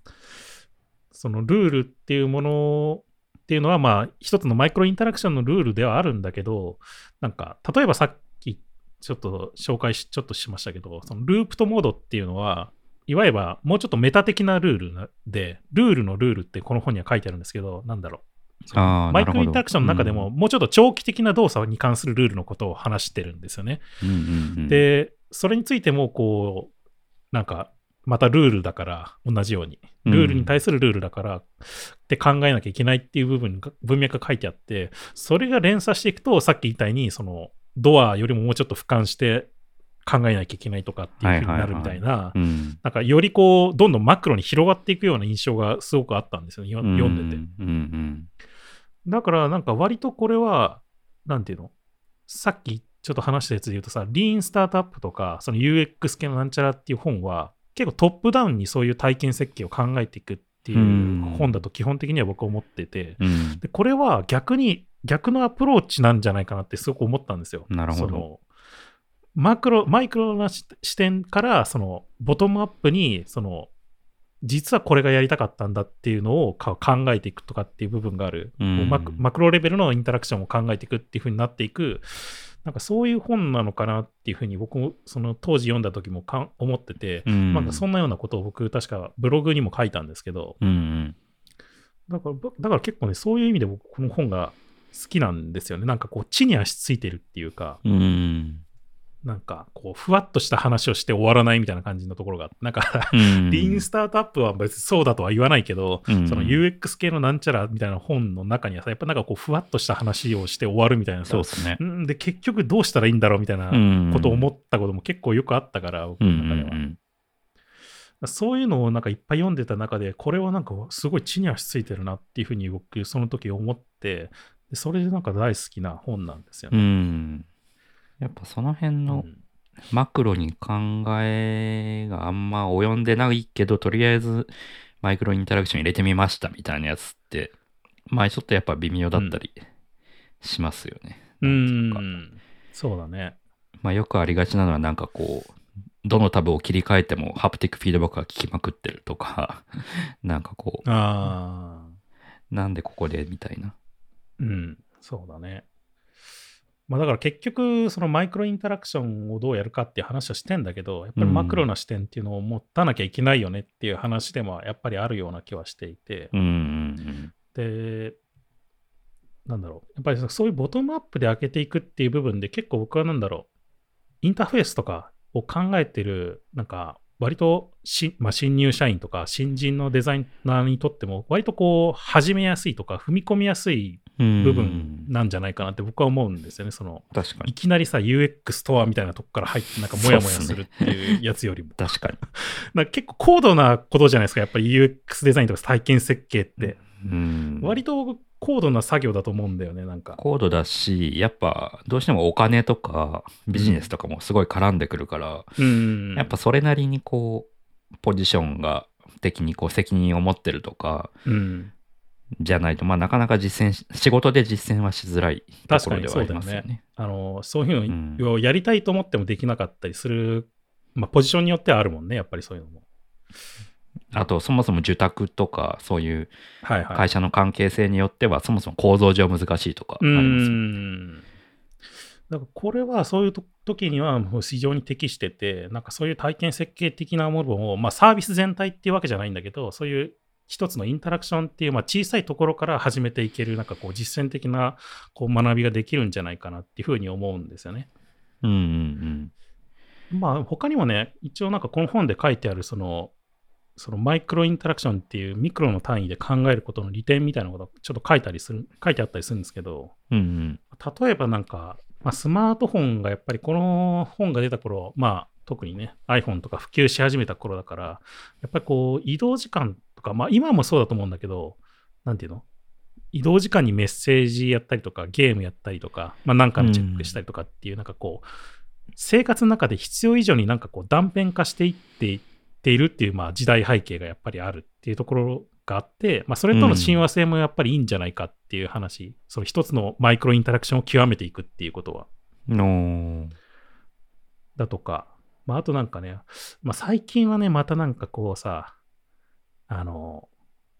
そのルールっていうものっていうのはまあ一つのマイクロインタラクションのルールではあるんだけど、なんか例えばさっきちょっと紹介しちょっとしましたけど、そのループとモードっていうのは、いわゆるもうちょっとメタ的なルールなで、ルールのルールってこの本には書いてあるんですけど、なんだろう。マイクロインタラクションの中でも、もうちょっと長期的な動作に関するルールのことを話してるんですよね。うんうんうん、で、それについても、こう、なんか、またルールだから、同じように。ルールに対するルールだから、って考えなきゃいけないっていう部分が、文脈が書いてあって、それが連鎖していくと、さっき言ったように、その、ドアよりももうちょっと俯瞰して考えなきゃいけないとかっていうふうになるみたいな、うん、なんかよりこう、どんどんマクロに広がっていくような印象がすごくあったんですよね、よ読んでて。うんうん。だからなんか割とこれは、なんていうの？さっきちょっと話したやつで言うとさ、リーンスタートアップとか、その UX 系のなんちゃらっていう本は、結構トップダウンにそういう体験設計を考えていくっっていう本だと基本的には僕は思ってて、うん。でこれは逆に逆のアプローチなんじゃないかなってすごく思ったんですよ。なるほどそのマクロ、マイクロな視視点から、その、ボトムアップに、その、実はこれがやりたかったんだっていうのをか考えていくとかっていう部分がある、うんマクマクロレベルのインタラクションを考えていくっていう風になっていく、なんかそういう本なのかなっていう風に僕もその当時読んだ時もかん思ってて、うん。なんかそんなようなことを僕確かブログにも書いたんですけど、うんうん。だから、ぼだから結構ね、そういう意味で僕この本が好きなんですよね。なんかこう、地に足ついてるっていうか、うん。なんかこう、ふわっとした話をして終わらないみたいな感じのところがなんか、うん。リーンスタートアップは別にそうだとは言わないけど、うんその UX 系のなんちゃらみたいな本の中にはさ、やっぱなんかこう、ふわっとした話をして終わるみたいなさ、そうですね。んで、結局どうしたらいいんだろうみたいなうんことを思ったことも結構よくあったから、僕うんの中では。うんそういうのをなんかいっぱい読んでた中で、これはなんかすごい地に足ついてるなっていうふうに僕、その時思って、でそれでなんか大好きな本なんですようね。ん。やっぱその辺のうんマクロに考えがあんま及んでないけど、とりあえずマイクロインタラクション入れてみましたみたいなやつって、まあちょっとやっぱ微妙だったりしますよね。うなんていうかん。そうだね。まあよくありがちなのはなんかこう、どのタブを切り替えてもハプティックフィードバックが効きまくってるとか、なんかこああ。う、なんでここでみたいな。うん。そうだね。まあだから結局、そのマイクロインタラクションをどうやるかっていう話をしてんだけど、やっぱりマクロな視点っていうのを持たなきゃいけないよねっていう話でもやっぱりあるような気はしていて、うんうんで、なんだろう、やっぱりそういうボトムアップで開けていくっていう部分で結構僕はなんだろう、インターフェースとかを考えてる、なんか割とし、まあ、新入社員とか新人のデザイナーにとっても割とこう始めやすいとか踏み込みやすいうん。部分なんじゃないかなって僕は思うんですよね。そのい確かに。きなりさ UX ストアみたいなとこから入ってなんかモヤモヤするっていうやつよりも、確かに。か結構高度なことじゃないですかやっぱり UX デザインとか体験設計って、うん。割と高度な作業だと思うんだよねなんか。高度だし、やっぱどうしてもお金とかビジネスとかもすごい絡んでくるから、うんやっぱそれなりにこう、ポジションが的にこう責任を持ってるとか、うん、じゃないと、まあなかなか実践し、仕事で実践はしづらいところではありますよ確かにそうだよね。あのそういうのをやりたいと思ってもできなかったりする、まあ、ポジションによってはあるもんねやっぱりそういうのも。あと、そもそも受託とか、そういうはいはい。会社の関係性によっては、そもそも構造上難しいとかあうりますよね。ん。だからこれはそういうと時にはもう非常に適してて、なんかそういう体験設計的なものを、まあサービス全体っていうわけじゃないんだけど、そういう一つのインタラクションっていう、まあ、小さいところから始めていける、なんかこう実践的なこう学びができるんじゃないかなっていうふうに思うんですよね。うんうんまあ他にもね、一応なんかこの本で書いてあるその、そのマイクロインタラクションっていうミクロの単位で考えることの利点みたいなことちょっと書いたりする、書いてあったりするんですけど、うん。うん例えばなんか、まあ、スマートフォンがやっぱりこの本が出た頃、まあ特にね iPhone とか普及し始めた頃だから、やっぱりこう移動時間とか、まあ今もそうだと思うんだけど、なんていうの？移動時間にメッセージやったりとか、ゲームやったりとか、まあなんかのチェックしたりとかっていう、なんかこう、生活の中で必要以上になんかこう断片化していっていっているっていうまあ時代背景がやっぱりあるっていうところがあって、まあそれとの親和性もやっぱりいいんじゃないかっていう話、その一つのマイクロインタラクションを極めていくっていうことは。うん。のだとか、まあ、あとなんかね、まあ、最近はね、またなんかこうさ、あの、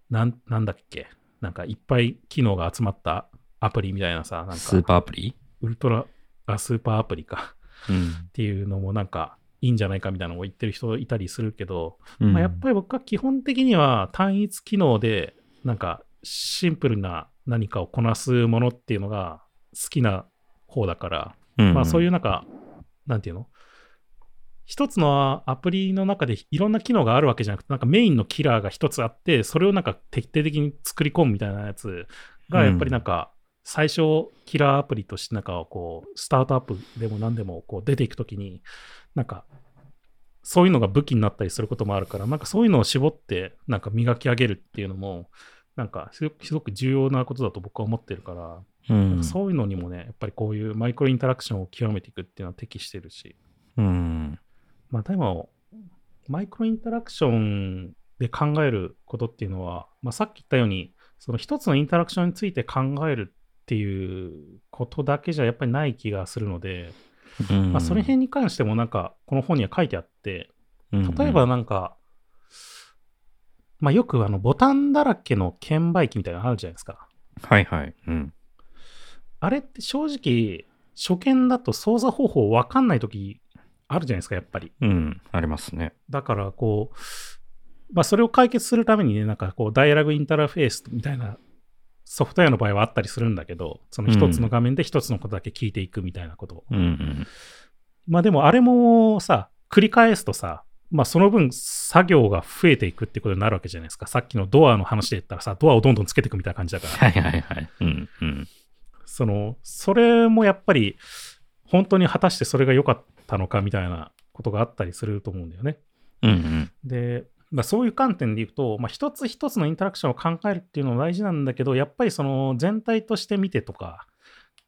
なんなんだっけ、なんかいっぱい機能が集まったアプリみたいなさ、なんスーかパーアプリ？ウルトラあスーパーアプリか。うん。っていうのもなんかいいんじゃないかみたいなのを言ってる人いたりするけど、うん。まあ、やっぱり僕は基本的には単一機能でなんかシンプルな何かをこなすものっていうのが好きな方だから、まあそういううなんか、なんていうの？一つのアプリの中でいろんな機能があるわけじゃなくて、なんかメインのキラーが一つあって、それをなんか徹底的に作り込むみたいなやつが、やっぱりなんか、最初キラーアプリとしてなんかこう、スタートアップでも何でもこう出ていくときに、なんか、そういうのが武器になったりすることもあるから、なんかそういうのを絞って、なんか磨き上げるっていうのも、なんかすごく重要なことだと僕は思ってるから、うん。そういうのにもね、やっぱりこういうマイクロインタラクションを極めていくっていうのは適してるし、うん。まあでも、マイクロインタラクションで考えることっていうのは、まあ、さっき言ったように、その一つのインタラクションについて考えるっていうことだけじゃやっぱりない気がするので、うんまあ、その辺に関してもなんかこの本には書いてあって、うん例えばなんか、まあ、よくあのボタンだらけの券売機みたいなのあるじゃないですか。はいはい。うん。あれって正直、初見だと操作方法わかんないときあるじゃないですか、やっぱり。うん。ありますね。だから、こう、まあ、それを解決するためにね、なんかこう、ダイアログインターフェースみたいなソフトウェアの場合はあったりするんだけど、その一つの画面で一つのことだけ聞いていくみたいなことを。うんうん。まあでもあれもさ、繰り返すとさ、まあその分作業が増えていくってことになるわけじゃないですか。さっきのドアの話で言ったらさ、ドアをどんどんつけていくみたいな感じだから。はいはいはい。うんうん。その、それもやっぱり、本当に果たしてそれが良かったのかみたいなことがあったりすると思うんだよね。うんうん。で、まあ、そういう観点で言うと、まあ、一つ一つのインタラクションを考えるっていうのも大事なんだけど、やっぱりその全体として見てとか、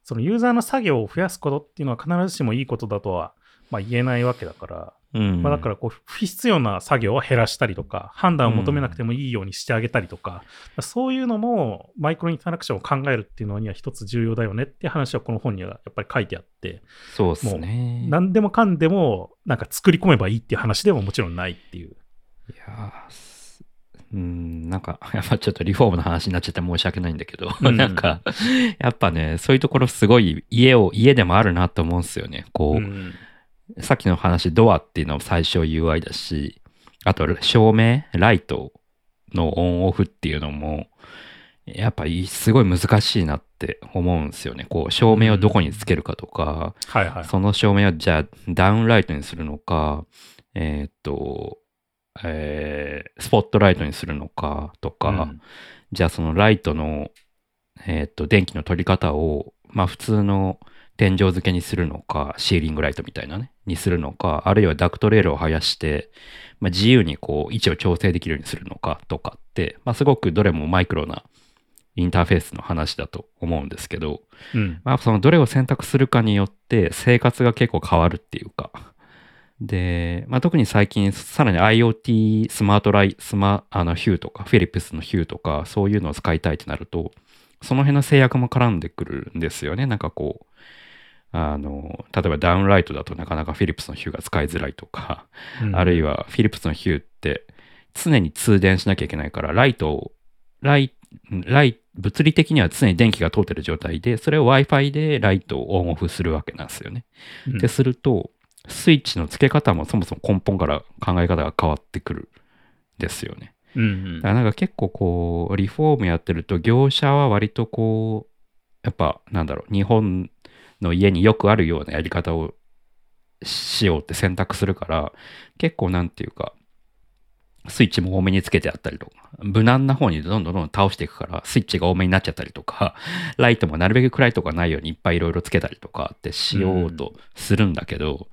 そのユーザーの作業を増やすことっていうのは必ずしもいいことだとは、まあ、言えないわけだから、うん。まあ、だからこう不必要な作業は減らしたりとか、判断を求めなくてもいいようにしてあげたりとか、そういうのもマイクロインタラクションを考えるっていうのには一つ重要だよねって話はこの本にはやっぱり書いてあって、そうですね。何でもかんでもなんか作り込めばいいっていう話でももちろんないっていう。いやうん、なんか、やっぱちょっとリフォームの話になっちゃって申し訳ないんだけど、うん なんか、やっぱね、そういうところすごい家を、家でもあるなと思うんですよね。こう、うんさっきの話、ドアっていうのも最初 UI だし、あと照明、ライトのオンオフっていうのも、やっぱりすごい難しいなって思うんですよね。こう、照明をどこにつけるかとか、はいはい。その照明をじゃあダウンライトにするのか、えーっと、えースポットライトにするのかとか、うんじゃあそのライトの、えーっと、電気の取り方を、まあ普通の天井付けにするのか、シーリングライトみたいなね、にするのか、あるいはダクトレールを生やして、まあ、自由にこう位置を調整できるようにするのかとかって、まあすごくどれもマイクロなインターフェースの話だと思うんですけど、うん。まあ、そのどれを選択するかによって生活が結構変わるっていうか。で、まあ、特に最近さらに IoT スマートライ、スマ、あのヒューとか、フィリップスのヒューとか、そういうのを使いたいってなると、その辺の制約も絡んでくるんですよね。なんかこう、あの、例えばダウンライトだとなかなかフィリップスのヒューが使いづらいとか、あるいは、はフィリップスのヒューって常に通電しなきゃいけないから、ライトを、ライライ物理的には常に電気が通ってる状態で、それを Wi-Fi でライトをオンオフするわけなんですよね。うんで、すると、スイッチの付け方もそもそも根本から考え方が変わってくるんですよね。うんうんだからなんか結構こう、リフォームやってると、業者は割とこう、やっぱなんだろう、日本の家によくあるようなやり方をしようって選択するから、結構なんていうか、スイッチも多めにつけてあったりとか、無難な方にどんどんどんどん倒していくから、スイッチが多めになっちゃったりとか、ライトもなるべく暗いとかないようにいっぱいいろいろつけたりとかってしようとするんだけど、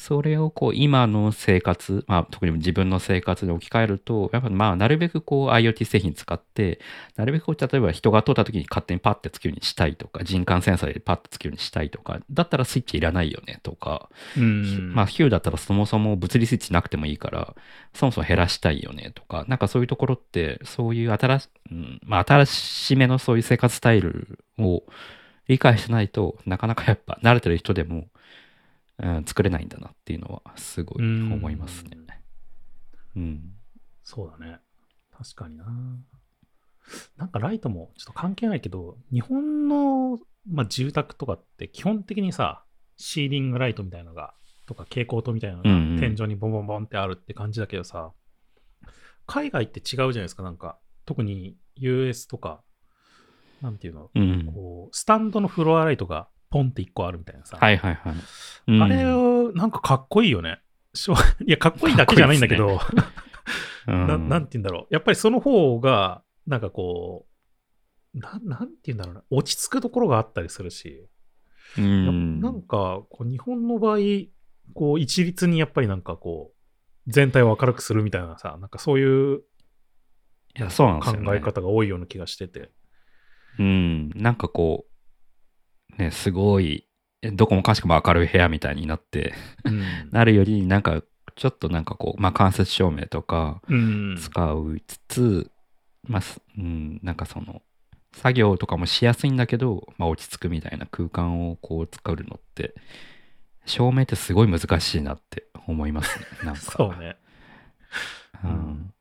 それをこう今の生活、まあ特に自分の生活に置き換えると、やっぱまあなるべくこう IoT 製品使って、なるべくこう例えば人が通った時に勝手にパッてつくようにしたいとか、人感センサーでパッてつくようにしたいとか、だったらスイッチいらないよねとか、うん。まあ、ヒューだったらそもそも物理スイッチなくてもいいから、そもそも減らしたいよねとか、なんかそういうところって、そういう新し,、うんまあ、新しめのそういう生活スタイルを理解してないとなかなかやっぱ慣れてる人でも、うん、作れないんだなっていうのはすごい思いますね。うん。そうだね。確かにな。なんかライトもちょっと関係ないけど、日本の、まあ、住宅とかって基本的にさ、シーリングライトみたいなのが、とか蛍光灯みたいなのがうんうん天井にボンボンボンってあるって感じだけどさ、海外って違うじゃないですか、なんか。特に US とか、なんていうの、うん。こう、スタンドのフロアライトがポンって1個あるみたいなさ。はいはいはい。うんあれを、なんかかっこいいよね。いや、かっこいいだけじゃないんだけど、うんななんて言うんだろう。やっぱりその方が、なんかこう、ななんて言うんだろうな。落ち着くところがあったりするし、うやん。なんかこう日本の場合、こう一律にやっぱりなんかこう、全体を明るくするみたいなさ、なんかそういういや、そうなん。考え方が多いような気がしてて。うん、なんかこう、ね、すごい、どこもかしこも明るい部屋みたいになって、うんなるより、なんか、ちょっとなんかこう、まあ、間接照明とかうん。使いつつ、まあ、すうん、なんかその、作業とかもしやすいんだけど、まあ、落ち着くみたいな空間をこう作るのって、照明ってすごい難しいなって思いますね。なんか。そうね。うん。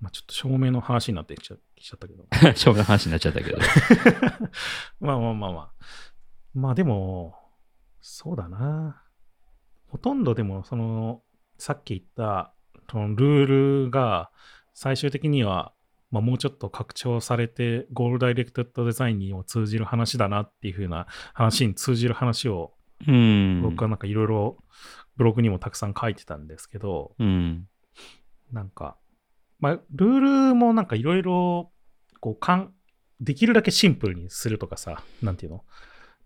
まあ、ちょっと照明の話になってきちゃきちゃったけど。照明の話になっちゃったけど。まあまあまあまあ。まあでも、そうだな。ほとんどでも、その、さっき言った、そのルールが最終的には、まあ、もうちょっと拡張されて、ゴールダイレクトデザインにも通じる話だなっていう風な話に通じる話を、うん。僕はなんかいろいろブログにもたくさん書いてたんですけど、うん。なんか、まあ、ルールもなんかいろいろ、こう、かん、できるだけシンプルにするとかさ、なんていうの？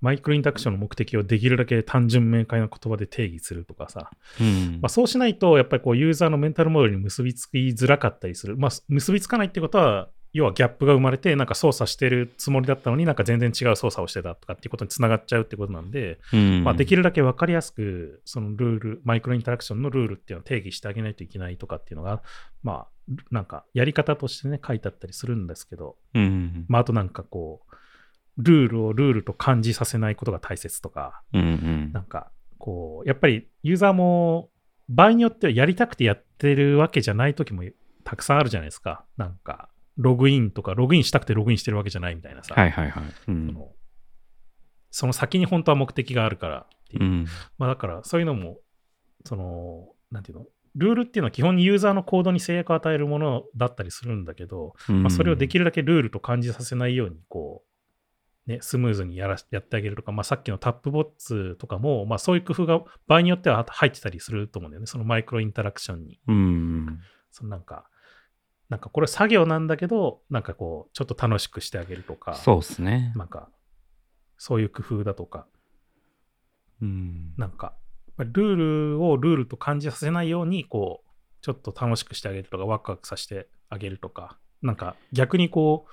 マイクロインタラクションの目的をできるだけ単純明快な言葉で定義するとかさ、うん。まあ、そうしないと、やっぱりこう、ユーザーのメンタルモデルに結びつきづらかったりする。まあ、結びつかないってことは、要はギャップが生まれて、なんか操作してるつもりだったのになんか全然違う操作をしてたとかっていうことにつながっちゃうってことなんで、うん。まあ、できるだけ分かりやすく、そのルール、マイクロインタラクションのルールっていうのを定義してあげないといけないとかっていうのが、まあ、なんかやり方としてね、書いてあったりするんですけど、うん。まあ、あとなんかこう、ルールをルールと感じさせないことが大切とか、うんうんなんかこう、やっぱりユーザーも場合によってはやりたくてやってるわけじゃない時もたくさんあるじゃないですか。なんか、ログインとか、ログインしたくてログインしてるわけじゃないみたいなさ。はいはいはい。うそん。のその先に本当は目的があるからっていううん。まあだからそういうのも、その、なんていうの、ルールっていうのは基本にユーザーの行動に制約を与えるものだったりするんだけど、まあ、それをできる。るだけルールと感じさせないように、こう、ね、スムーズにやらやってあげるとか、まあ、さっきのタップボッツとかも、まあ、そういう工夫が場合によっては入ってたりすると思うんだよね。そのマイクロインタラクションに。うん。そのなんか、なんかこれ作業なんだけど、なんかこう、ちょっと楽しくしてあげるとか、そうですね。なんか、そういう工夫だとか、うん。なんか、ルールをルールと感じさせないように、こう、ちょっと楽しくしてあげるとか、ワクワクさせてあげるとか、なんか逆にこう、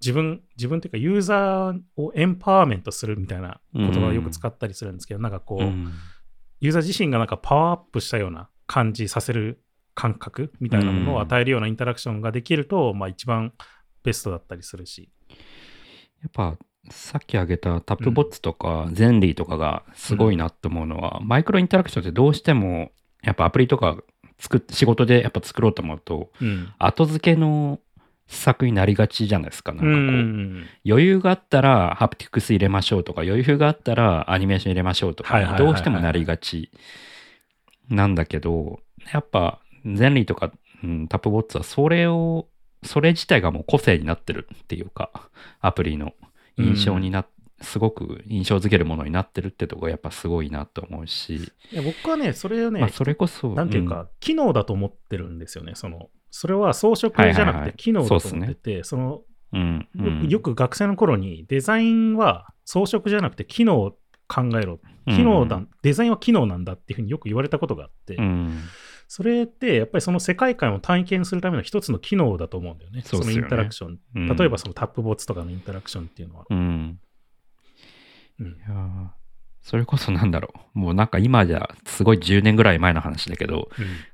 自分、自分っていうかユーザーをエンパワーメントするみたいな言葉をよく使ったりするんですけど、なんかこう、うんユーザー自身がなんかパワーアップしたような感じさせる感覚みたいなものを与えるようなインタラクションができると、まあ一番ベストだったりするし。やっぱさっき挙げたタップボッツとかゼンリーとかがすごいなと思うのは、マイクロインタラクションってどうしてもやっぱアプリとか作っ仕事でやっぱ作ろうと思うとうん。後付けの施策になりがちじゃないですか。なんかこう、うん余裕があったらハプティクス入れましょうとか余裕があったらアニメーション入れましょうとかどうしてもなりがちなんだけどやっぱゼンリーとか、うん、タップボッツはそれをそれ自体がもう個性になってるっていうかアプリの印象にな、すごく印象づけるものになってるってとこがやっぱすごいなと思うし、いや僕はね、それをね、まあそれこそなんていうか、機能だと思ってるんですよね。その、それは装飾じゃなくて機能だと思ってて、その、うんうん。よく学生の頃にデザインは装飾じゃなくて機能を考えろ。機能だ、うん。デザインは機能なんだっていうふうによく言われたことがあって、うんそれってやっぱりその世界観を体験するための一つの機能だと思うんだよね。そねのインタラクション。うん例えばその Tapbots とかのインタラクションっていうのは。うんうんいやーそれこそなんだろう。もうなんか今じゃすごい10年ぐらい前の話だけど、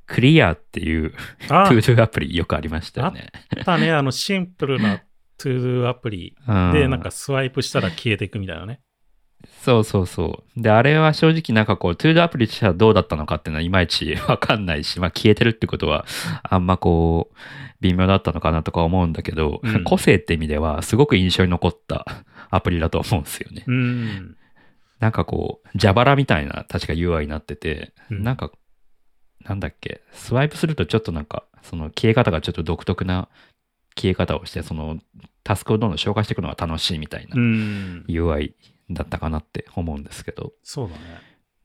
Clear っていうあ ToDo アプリよくありましたよね。あったね、あのシンプルなToDo アプリうんで、なんかスワイプしたら消えていくみたいなね。そうそうそう。で、あれは正直なんかこう、 ToDo アプリとしてはどうだったのかっていうのはいまいち わかんないし、まあ消えてるってことはあんまこう、微妙だったのかなとか思うんだけど、うん個性って意味ではすごく印象に残った アプリだと思うんですよね。うん。なんかこう、蛇腹みたいな確か UI になってて、うんなんか、なんだっけ、スワイプするとちょっとなんか、その消え方がちょっと独特な消え方をして、そのタスクをどんどん消化していくのが楽しいみたいなうん UI だったかなって思うんですけど。そうだね。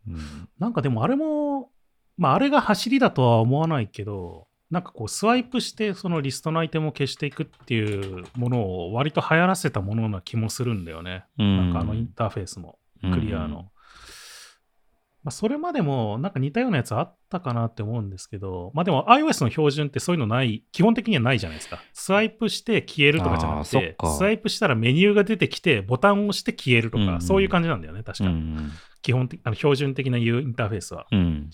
うんなんかでもあれも、まああれが走りだとは思わないけど、なんかこうスワイプしてそのリストのアイテムを消していくっていうものを割と流行らせたものな気もするんだよね。なんかあのインターフェースも、クリアの。まあ、それまでもなんか似たようなやつあったかなって思うんですけど、まあでも iOS の標準ってそういうのない、基本的にはないじゃないですか。スワイプして消えるとかじゃなくてか、スワイプしたらメニューが出てきて、ボタンを押して消えるとか、うんうんそういう感じなんだよね、確か。うん基本的、あの標準的な U インターフェースは。うん。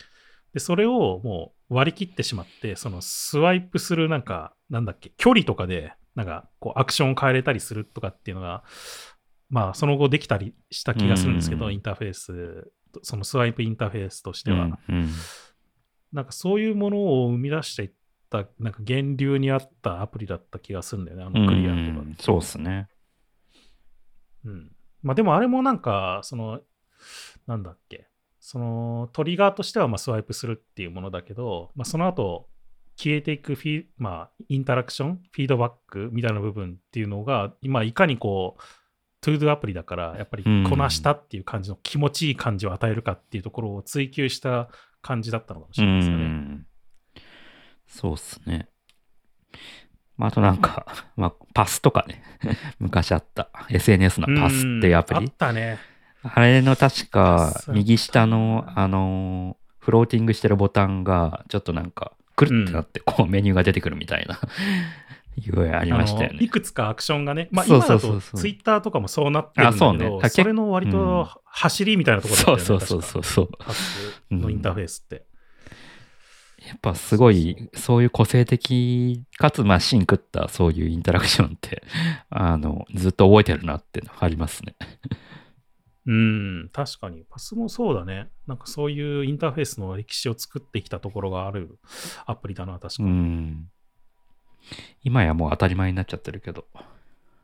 で、それをもう割り切ってしまって、そのスワイプするなんか、なんだっけ、距離とかで、なんかこうアクションを変えれたりするとかっていうのが、まあその後できたりした気がするんですけど、うんインターフェース、そのスワイプインターフェースとしては。うんうんなんかそういうものを生み出していった、なんか源流にあったアプリだった気がするんだよね、あのクリアとかうんそうっすね。うん。まあでもあれもなんか、その、なんだっけ、そのトリガーとしてはまあスワイプするっていうものだけど、まあ、その後消えていくフィ、まあ、インタラクション、フィードバックみたいな部分っていうのが、今いかにこう、トゥードゥアプリだから、やっぱりこなしたっていう感じの気持ちいい感じを与えるかっていうところを追求した感じだったのかもしうれないですよね。ん。そうっすね。まあ、あとなんか、まあ、パスとかね。昔あった。SNS のパスっていうアプうんあっリ。たね。あれの確か右下の、あのーフローティングしてるボタンが、ちょっとなんか、くるってなって、こうメニューが出てくるみたいな UI ありましたよあのいね。くつかアクションがね、まあ、今だとツイッターとかもそうなってるんだけど、あそうねそれの割うんと走りみたいなところだったよね。そうそうそうそうのインターフェースって。やっぱすごい、そういう個性的かつ、まあ、芯食ったそういうインタラクションって、あの、ずっと覚えてるなっていうのありますね。うん、確かに。パスもそうだね。なんかそういうインターフェースの歴史を作ってきたところがあるアプリだな、確かうに。ん。今やもう当たり前になっちゃってるけど、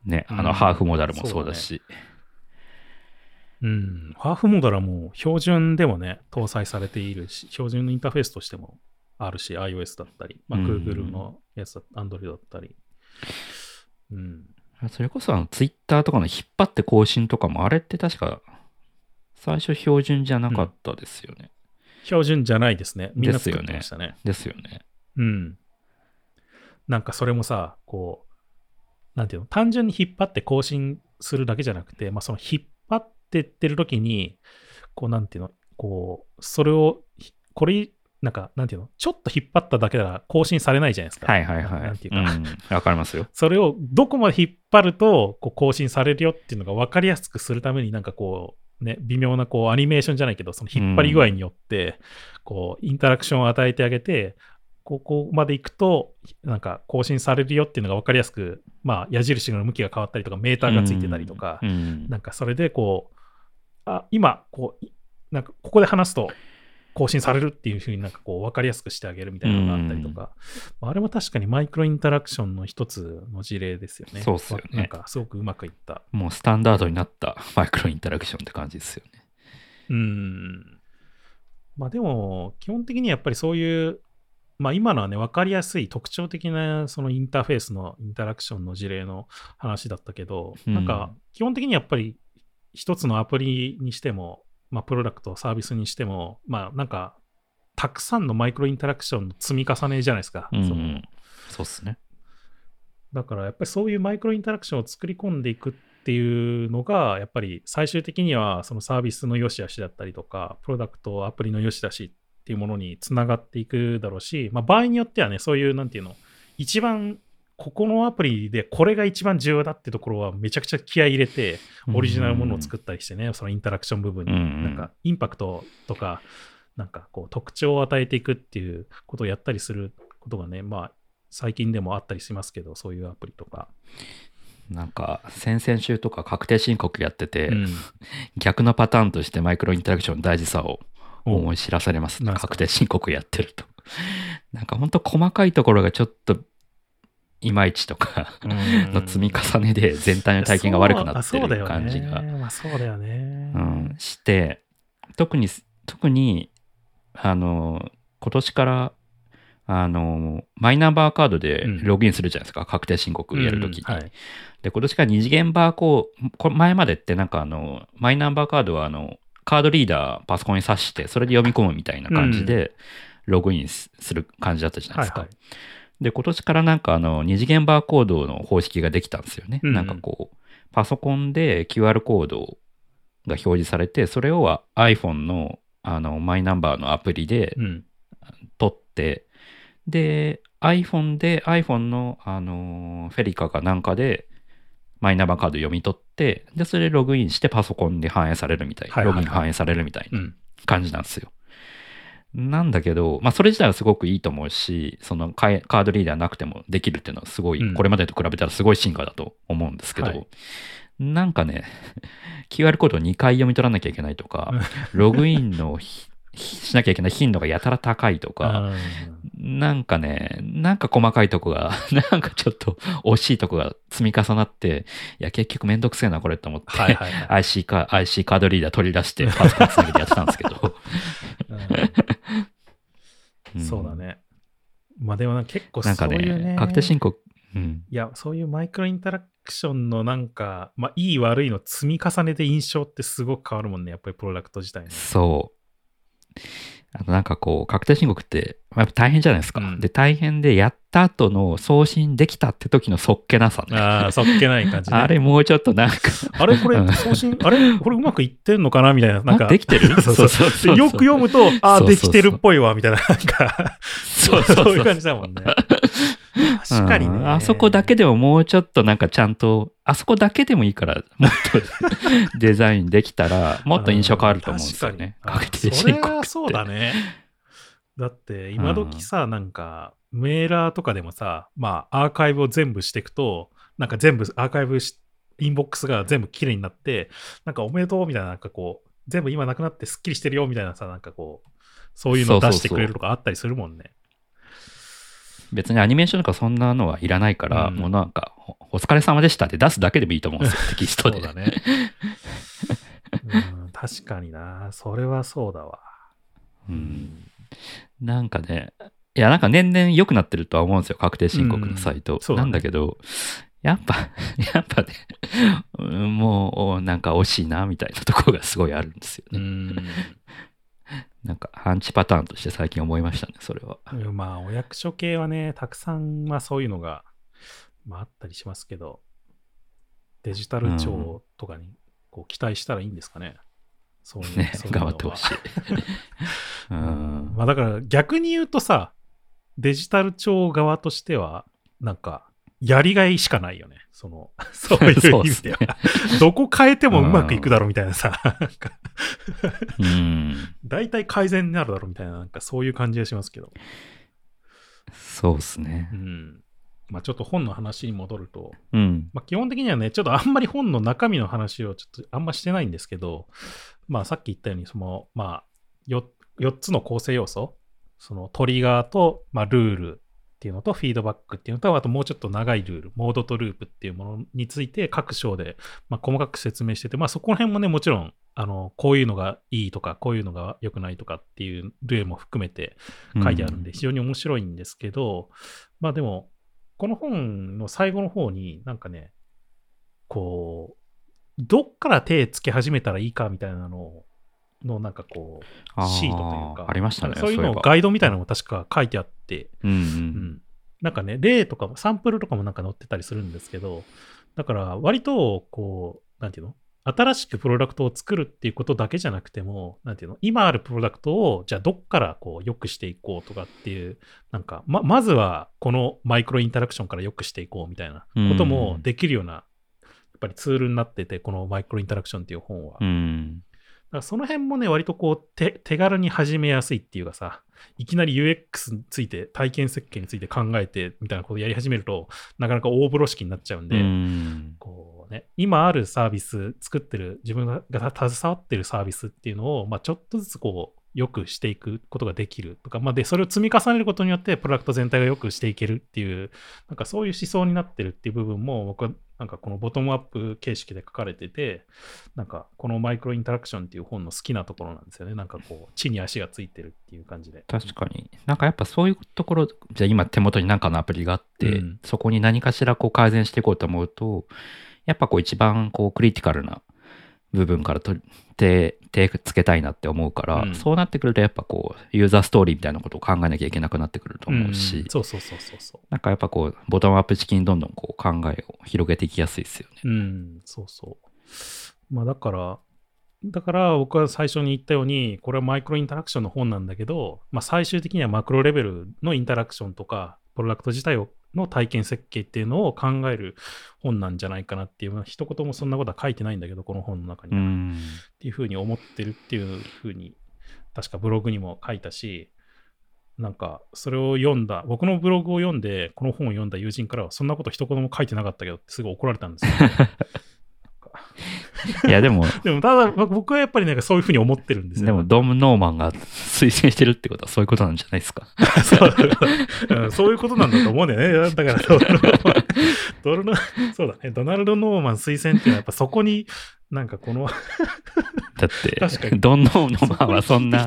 ね、あの、うんハーフモダルもそうだし、うん。ハーフモダルはもう標準でもね、搭載されているし、標準のインターフェースとしてもあるし、iOS だったり、まあ、うん Google のやつだ、Android だったり。うん。それこそあの、ツイッターとかの引っ張って更新とかも、あれって確か、最初標準じゃなかったですよね。標準じゃないですね。みんな作ってましたね。ですよね。うん。なんかそれもさ、こう、なんていうの、単純に引っ張って更新するだけじゃなくて、まあその引っ張ってってる時に、こうなんていうの、こう、それを、ひこれ、なんか、なんていうの、ちょっと引っ張っただけなら更新されないじゃないですか。はいはいはい。なんていうか、んわかりますよ。それをどこまで引っ張るとこう更新されるよっていうのが分かりやすくするためになんかこうね微妙なこうアニメーションじゃないけどその引っ張り具合によってこうインタラクションを与えてあげてここまで行くとなんか更新されるよっていうのが分かりやすくまあ矢印の向きが変わったりとかメーターがついてたりとかうん。なんかそれでこうあ今こういなんかここで話すと更新されるっていうふうになんかこう分かりやすくしてあげるみたいなのがあったりとか、あれも確かにマイクロインタラクションの一つの事例ですよね。そうっすよねなんかすごくうまくいった。もうスタンダードになった マイクロインタラクションって感じですよね。うん。まあでも、基本的にやっぱりそういう、まあ今のはね、分かりやすい特徴的なそのインターフェースのインタラクションの事例の話だったけど、うんなんか基本的にやっぱり一つのアプリにしても、まあプロダクト、サービスにしても、まあなんかたくさんのマイクロインタラクションの積み重ねじゃないですか。うんそのそうっすね。だからやっぱりそういうマイクロインタラクションを作り込んでいくっていうのが、やっぱり最終的にはそのサービスの良し悪しだったりとか、プロダクト、アプリの良し悪しっていうものにつながっていくだろうし、まあ、場合によってはね、そういう、なんていうの、一番、ここのアプリでこれが一番重要だってところはめちゃくちゃ気合い入れて、オリジナルものを作ったりしてね、そのインタラクション部分に、うんうん。なんかインパクトとか、なんかこう特徴を与えていくっていうことをやったりすることがね、まあ最近でもあったりしますけど、そういうアプリとか。なんか、先々週とか確定申告やってて、うん。逆のパターンとしてマイクロインタラクションの大事さを思い知らされます。確定申告やってると。なんかほんと細かいところがちょっといまいちとか の積み重ねで全体の体験が悪くなってる感じが、して、特に、特に、あの、今年から、あの、マイナンバーカードでうん。ログインするじゃないですか、確定申告やるときに。うんはい。で、今年から二次元バーコード、前までってなんかあの、マイナンバーカードはあの、カードリーダーパソコンに挿して、それで読み込むみたいな感じで、ログインする感じだったじゃないですか。はいはいで、今年からなんかあの、二次元バーコードの方式ができたんですよね。うんうんなんかこう、パソコンで QR コードが表示されて、それをは iPhone のあのマイナンバーのアプリでうん。取って、で、iPhone で iPhone の、あのフェリカかなんかでマイナンバーカード読み取って、で、それでログインしてパソコンで反映されるみたいな、はいはいはいログイン反映されるみたいなうん。感じなんですよ。なんだけど、まあ、それ自体はすごくいいと思うし、そのカードリーダーなくてもできるっていうのはすごい、うんこれまでと比べたらすごい進化だと思うんですけど、はいなんかね、QR コードを2回読み取らなきゃいけないとか、ログインのしなきゃいけない頻度がやたら高いとか、なんかね、なんか細かいとこが、なんかちょっと惜しいとこが積み重なって、いや、結局めんどくせえな、これって思って、はいはいはい IC カ IC カードリーダー取り出して、パソコンつなげてやってたんですけど。うんそうだ。ね。まあでもな結構なんかそういうねね、確定申告、うん。いや、そういうマイクロインタラクションのなんか、まあ、いい悪いの積み重ねで印象ってすごく変わるもんね、やっぱりプロダクト自体の。そう。あとなんかこう、確定申告って、まあやっぱ大変じゃないですか。うんで、大変で、やった後の送信できたって時のそっけなさね。ああ、そっけない感じ、ね。あれもうちょっとなんか、あれこれうん送信、あれ？これうまくいってんのかなみたいな。なんか、あできてる？そうそうそうよく読むと、ああ、できてるっぽいわ、みたいな。なんか、そうそう いう感じだもんね。確かにね。うんあそこだけでももうちょっとなんかちゃんと、あそこだけでもいいから、もっとデザインできたら、もっと印象変わると思うんですよね。確かに確定あそれ申告って。はそうだね。だって、今時さ、なんか、メーラーとかでもさ、まあ、アーカイブを全部していくと、なんか全部アーカイブし、インボックスが全部綺麗になって、なんかおめでとうみたいな、なんかこう、全部今なくなってスッキリしてるよみたいなさ、なんかこう、そういうのを出してくれるとかあったりするもんね。別にアニメーションとかそんなのはいらないから、うんもうなんか、おお疲れ様でしたって出すだけでもいいと思うんですよ、テキストで。そうだね。うん、確かにな。それはそうだわ。うんなんかね、いや、なんか年々良くなってるとは思うんですよ、確定申告のサイト。うんねなんだけど、やっぱ、やっぱね、う んもう、なんか惜しいな、みたいなところがすごいあるんですよね。うん。なんか、アンチパターンとして最近思いましたね、それは。まあ、お役所系はね、たくさん、まあそういうのが、まああったりしますけど、デジタル庁とかにこう期待したらいいんですかね。そういうねそういうのは頑張ってほしい。うん。まあだから逆に言うとさ、デジタル庁側としては、なんか、やりがいしかないよね。その、そういう意味では。どこ変えてもうまくいくだろうみたいなさ、なんかうん。大体改善になるだろうみたいな、なんかそういう感じがしますけど。そうですねう。ん。まあちょっと本の話に戻ると、うん。まあ、基本的にはね、ちょっとあんまり本の中身の話をちょっとあんましてないんですけど、まあさっき言ったように、その、まあ 4, 4つの構成要素、そのトリガーと、まあ、ルールっていうのとフィードバックっていうのと、あともうちょっと長いルール、モードとループっていうものについて各章で、まあ、細かく説明してて、まあそこら辺もね、もちろん、あの、こういうのがいいとか、こういうのが良くないとかっていう例も含めて書いてあるんで、非常に面白いんですけど、まあでも、この本の最後の方になんかね、こう、どっから手つけ始めたらいいかみたいなのを、のなんかこう、シートというか、ありましたね。そういうのをガイドみたいなのも確か書いてあって、うんう。うんん。なんかね、例とかも、サンプルとかもなんか載ってたりするんですけど、だから割と、こう、なんていうの新しくプロダクトを作るっていうことだけじゃなくても、なんていうの今あるプロダクトを、じゃあどっからこう良くしていこうとかっていう、なんか、ま、まずはこのマイクロインタラクションから良くしていこうみたいなこともできるような、やっぱりツールになってて、このマイクロインタラクションっていう本は。うん。らその辺もね、割とこう手手軽に始めやすいっていうかさ、いきなり UX について、体験設計について考えてみたいなことをやり始めると、なかなか大風呂敷になっちゃうんで、うん。こうね、今あるサービス、作ってる、自分がが携わってるサービスっていうのを、まあ、ちょっとずつこう、良くしていくことができるとか、まあ、で、それを積み重ねることによって、プロダクト全体が良くしていけるっていう、なんかそういう思想になってるっていう部分も、僕はなんかこのボトムアップ形式で書かれてて、なんかこのマイクロインタラクションっていう本の好きなところなんですよね。なんかこう、地に足がついてるっていう感じで。確かに。なんかやっぱそういうところ、じゃあ今手元に何かのアプリがあって、うんそこに何かしらこう改善していこうと思うと、やっぱこう一番こうクリティカルな部分からと手、手つけたいなって思うから、うんそうなってくるとやっぱこうユーザーストーリーみたいなことを考えなきゃいけなくなってくると思うし、んそうそうそうそうそう。なんかやっぱこうボトムアップ的にどんどんこう考えを広げていきやすいですよね。うん、そうそう。まあだから、だから僕は最初に言ったように、これはマイクロインタラクションの本なんだけど、まあ最終的にはマクロレベルのインタラクションとか、プロダクト自体をの体験設計っていうのを考える本なんじゃないかなっていう、まあ一言もそんなことは書いてないんだけど、この本の中には。っうん。ていうふうに思ってるっていうふうに、確かブログにも書いたし、なんか、それを読んだ、僕のブログを読んで、この本を読んだ友人からは、そんなこと一言も書いてなかったけどすぐ怒られたんですよ、いや、でも、でも、ただ、僕はやっぱりなんかそういうふうに思ってるんですよ。でも、ドム・ノーマンが推薦してるってことはそういうことなんじゃないですか。そううんそういうことなんだと思うんだよね。だからドナルドノそうだね。ドナルド・ノーマン推薦っていうのは、やっぱそこに、なんかこの、だって確か、にドン・ノーマンはそんな。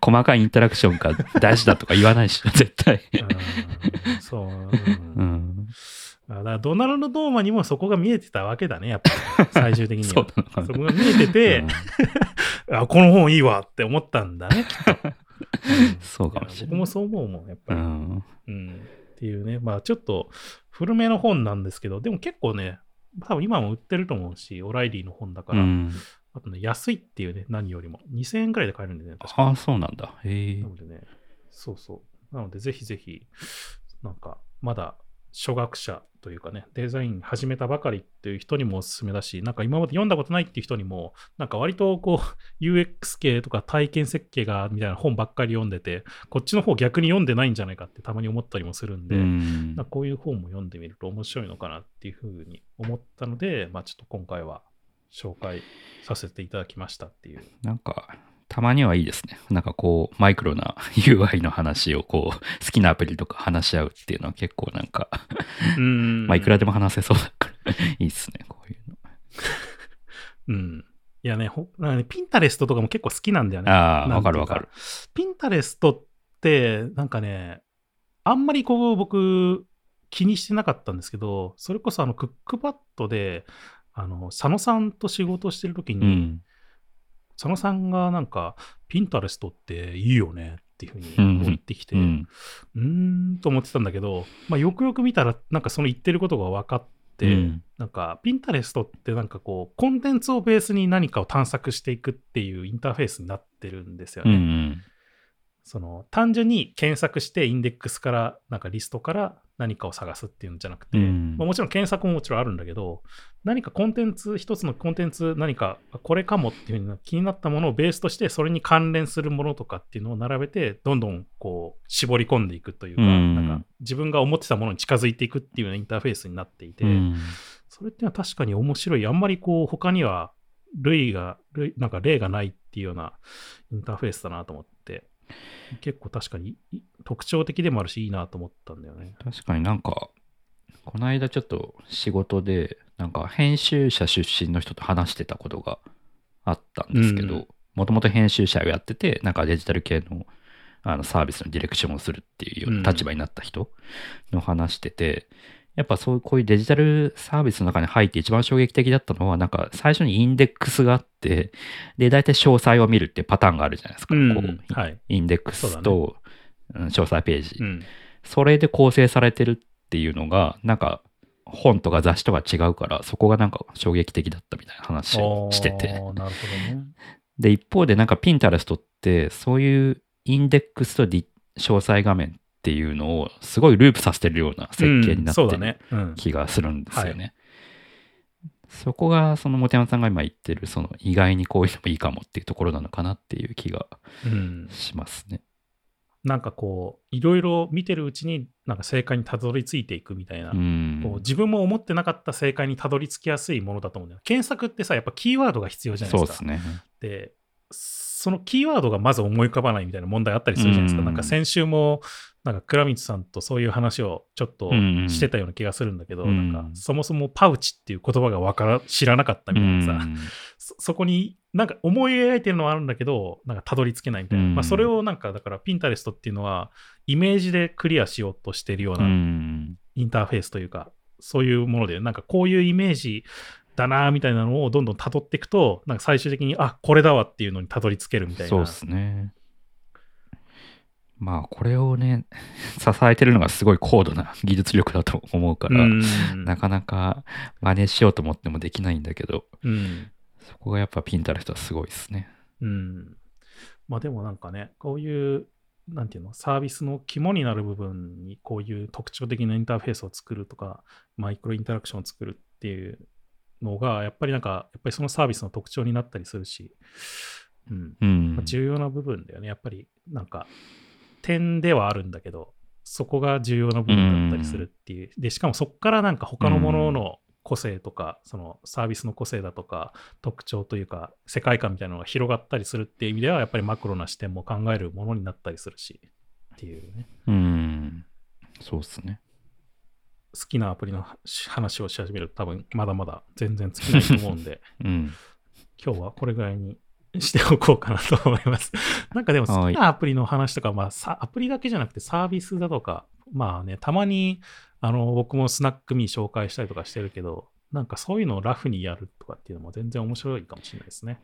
細かいインタラクションが大事だとか言わないし、絶対。うんそう。うんうん。だからドナルド・ノーマンにもそこが見えてたわけだね、やっぱり。最終的にそうは。なのかなそこが見えてて、あ、この本いいわって思ったんだね、きっと。うんそうかもしれない僕もそう思うもん、やっぱり。うん。うん。っていうね、まあちょっと古めの本なんですけど、でも結構ね、多分今も売ってると思うし、オライリーの本だから、うん、あとね、安いっていうね、何よりも。2000円くらいで買えるんでね、確かああ、そうなんだ。へえな。のでね、そうそう。なので、ぜひぜひ、なんか、まだ初学者というかね、デザイン始めたばかりっていう人にもおすすめだし、なんか今まで読んだことないっていう人にも、なんか割とこう、UX 系とか体験設計がみたいな本ばっかり読んでて、こっちの方逆に読んでないんじゃないかってたまに思ったりもするんで、うんこういう本も読んでみると面白いのかなっていうふうに思ったので、まあちょっと今回は紹介させていただきましたっていう。なんか、たまにはいいですね。なんかこう、マイクロな UI の話をこう、好きなアプリとか話し合うっていうのは結構なんか、うんまあいくらでも話せそうだから、いいっすね、こういうの。うん。いやね、ほピンタレストとかも結構好きなんだよね。ああ、わかるわかる。ピンタレストって、なんかね、あんまりこう僕気にしてなかったんですけど、それこそあのクックパッドで、あの、佐野さんと仕事してる時に、うん。佐野さんがなんか、ピンタレストっていいよねっていうふうにうん言ってきて、う。うんーんと思ってたんだけど、まあ、よくよく見たら、なんかその言ってることが分かって、うんなんか、ピンタレストってなんかこう、コンテンツをベースに何かを探索していくっていうインターフェースになってるんですようんうね。ん。その、単純に検索してインデックスから、なんかリストから何かを探すっていうんじゃなくて、うん。まあ、もちろん検索ももちろんあるんだけど、何かコンテンツ、一つのコンテンツ、何かこれかもっていうふうに気になったものをベースとして、それに関連するものとかっていうのを並べて、どんどんこう絞り込んでいくというか、うん。なんか自分が思ってたものに近づいていくっていうようなインターフェースになっていて、うん。それっていうのは確かに面白い。あんまりこう、他には類が、類なんか例がないっていうようなインターフェースだなと思って、結構確かにい特徴的でもあるし、いいなと思ったんだよね。確かになんか、この間ちょっと仕事で、なんか編集者出身の人と話してたことがあったんですけうんど、もともと編集者をやってて、なんかデジタル系のあのサービスのディレクションをするっていう立場になった人の話してて、やっぱそうこういうデジタルサービスの中に入って一番衝撃的だったのは、なんか最初にインデックスがあって、で、大体詳細を見るっていうパターンがあるじゃないですか。うんこうはい。インデックスと、うん詳細ページ。うん。それで構成されてるっていうのが、なんか本とか雑誌とか違うから、そこがなんか衝撃的だったみたいな話をしてて。なるほどね。で、一方でなんかピンタレストって、そういうインデックスと詳細画面っていうのをすごいループさせてるような設計になってる。気がするんですよね。そこが、その本山さんが今言ってる、その意外にこういうのもいいかもっていうところなのかなっていう気がうん、しますね。なんかこう、いろいろ見てるうちに、なんか正解にたどり着いていくみたいな、うん。こう自分も思ってなかった正解にたどり着きやすいものだと思うんだよ。検索ってさ、やっぱキーワードが必要じゃないでか。そうですすね。で、そのキーワードがまず思い浮かばないみたいな問題あったりするじゃないですか。うんなんか先週も、なんか倉光さんとそういう話をちょっとうんしてたような気がするんだけど、うんなんかそもそもパウチっていう言葉がわから知らなかったみたいなさ、うんそそこになんか思い描いてるのはあるんだけど、なんかたどり着けないみたいな。うんまあそれをなんかだからピンタレストっていうのはイメージでクリアしようとしてるよううなんインターフェースというか、そういうもので、なんかこういうイメージだなみたいなのをどんどん辿っていくと、なんか最終的に、あこれだわっていうのにたどり着けるみたいな。そうですね。まあ、これをね、支えてるのがすごい高度な 技術力だと思うから、うん。なかなか真似しようと思ってもできないんだけど、うん。そこがやっぱピンタレストはすごいですね。うん。まあでもなんかね、こういう、なんていうの、サービスの肝になる部分にこういう特徴的なインターフェースを作るとか、マイクロインタラクションを作るっていうのが、やっぱりなんか、やっぱりそのサービスの特徴になったりするし、うん。うんまあ。重要な部分だよね。やっぱり、なんか、点ではあるんだけど、そこが重要な部分だったりするっていう。で、しかもそこからなんか他のものの個性とか、そのサービスの個性だとか、特徴というか、世界観みたいなのが広がったりするっていう意味では、やっぱりマクロな視点も考えるものになったりするし、っていうね。うん。そうっすね。好きなアプリの話をし始めると多分まだまだ全然尽きないと思うんで、うん。今日はこれぐらいにしておこうかなと思います。なんかでも好きなアプリの話とか、まあさアプリだけじゃなくてサービスだとか、まあね、たまにあの僕もスナックミー紹介したりとかしてるけど、なんかそういうのをラフにやるとかっていうのも全然面白いかもしれないですね。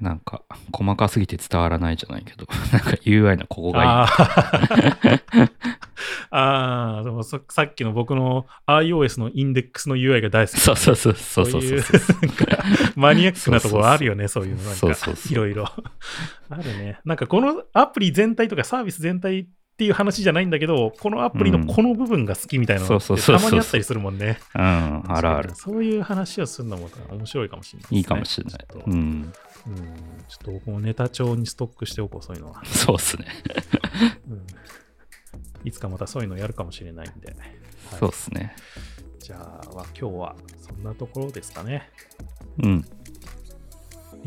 なんか、細かすぎて伝わらないじゃないけど、なんか UI のここがいい。あー あー、でもささっきの僕の iOS のインデックスの UI が大好き。そうそうそうそうそうそういう マニアックなところあるよね、そういうの。なんかいろいろ。あるね。なんかこのアプリ全体とかサービス全体っていう話じゃないんだけど、このアプリのこの部分が好きみたいなのたまにあったりするもんね。うん、あるある。そういう話をするのも面白いかもしれないね、いいかもしれないうん。うんちょっと僕もネタ帳にストックしておこう、そういうのは。そうっすね。うんいつかまたそういうのやるかもしれないんで。はいそうっすね。じゃあ、今日はそんなところですかね。うん。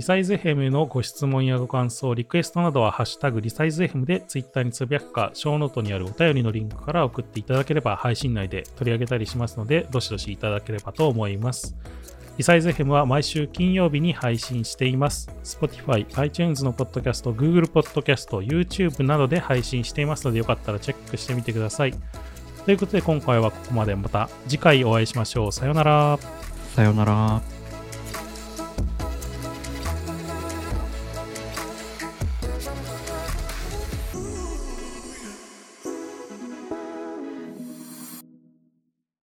リサイズ FM のご質問やご感想、リクエストなどは、ハッシュタグリサイズ FM でツイッターにつぶやくか、ショーノートにあるお便りのリンクから送っていただければ、配信内で取り上げたりしますので、どしどしいただければと思います。リサイズ FM は毎週金曜日に配信しています。Spotify、iTunes のポッドキャスト、Google ポッドキャスト、YouTube などで配信していますので、よかったらチェックしてみてください。ということで、今回はここまで。また次回お会いしましょう。さようなら。さよなら。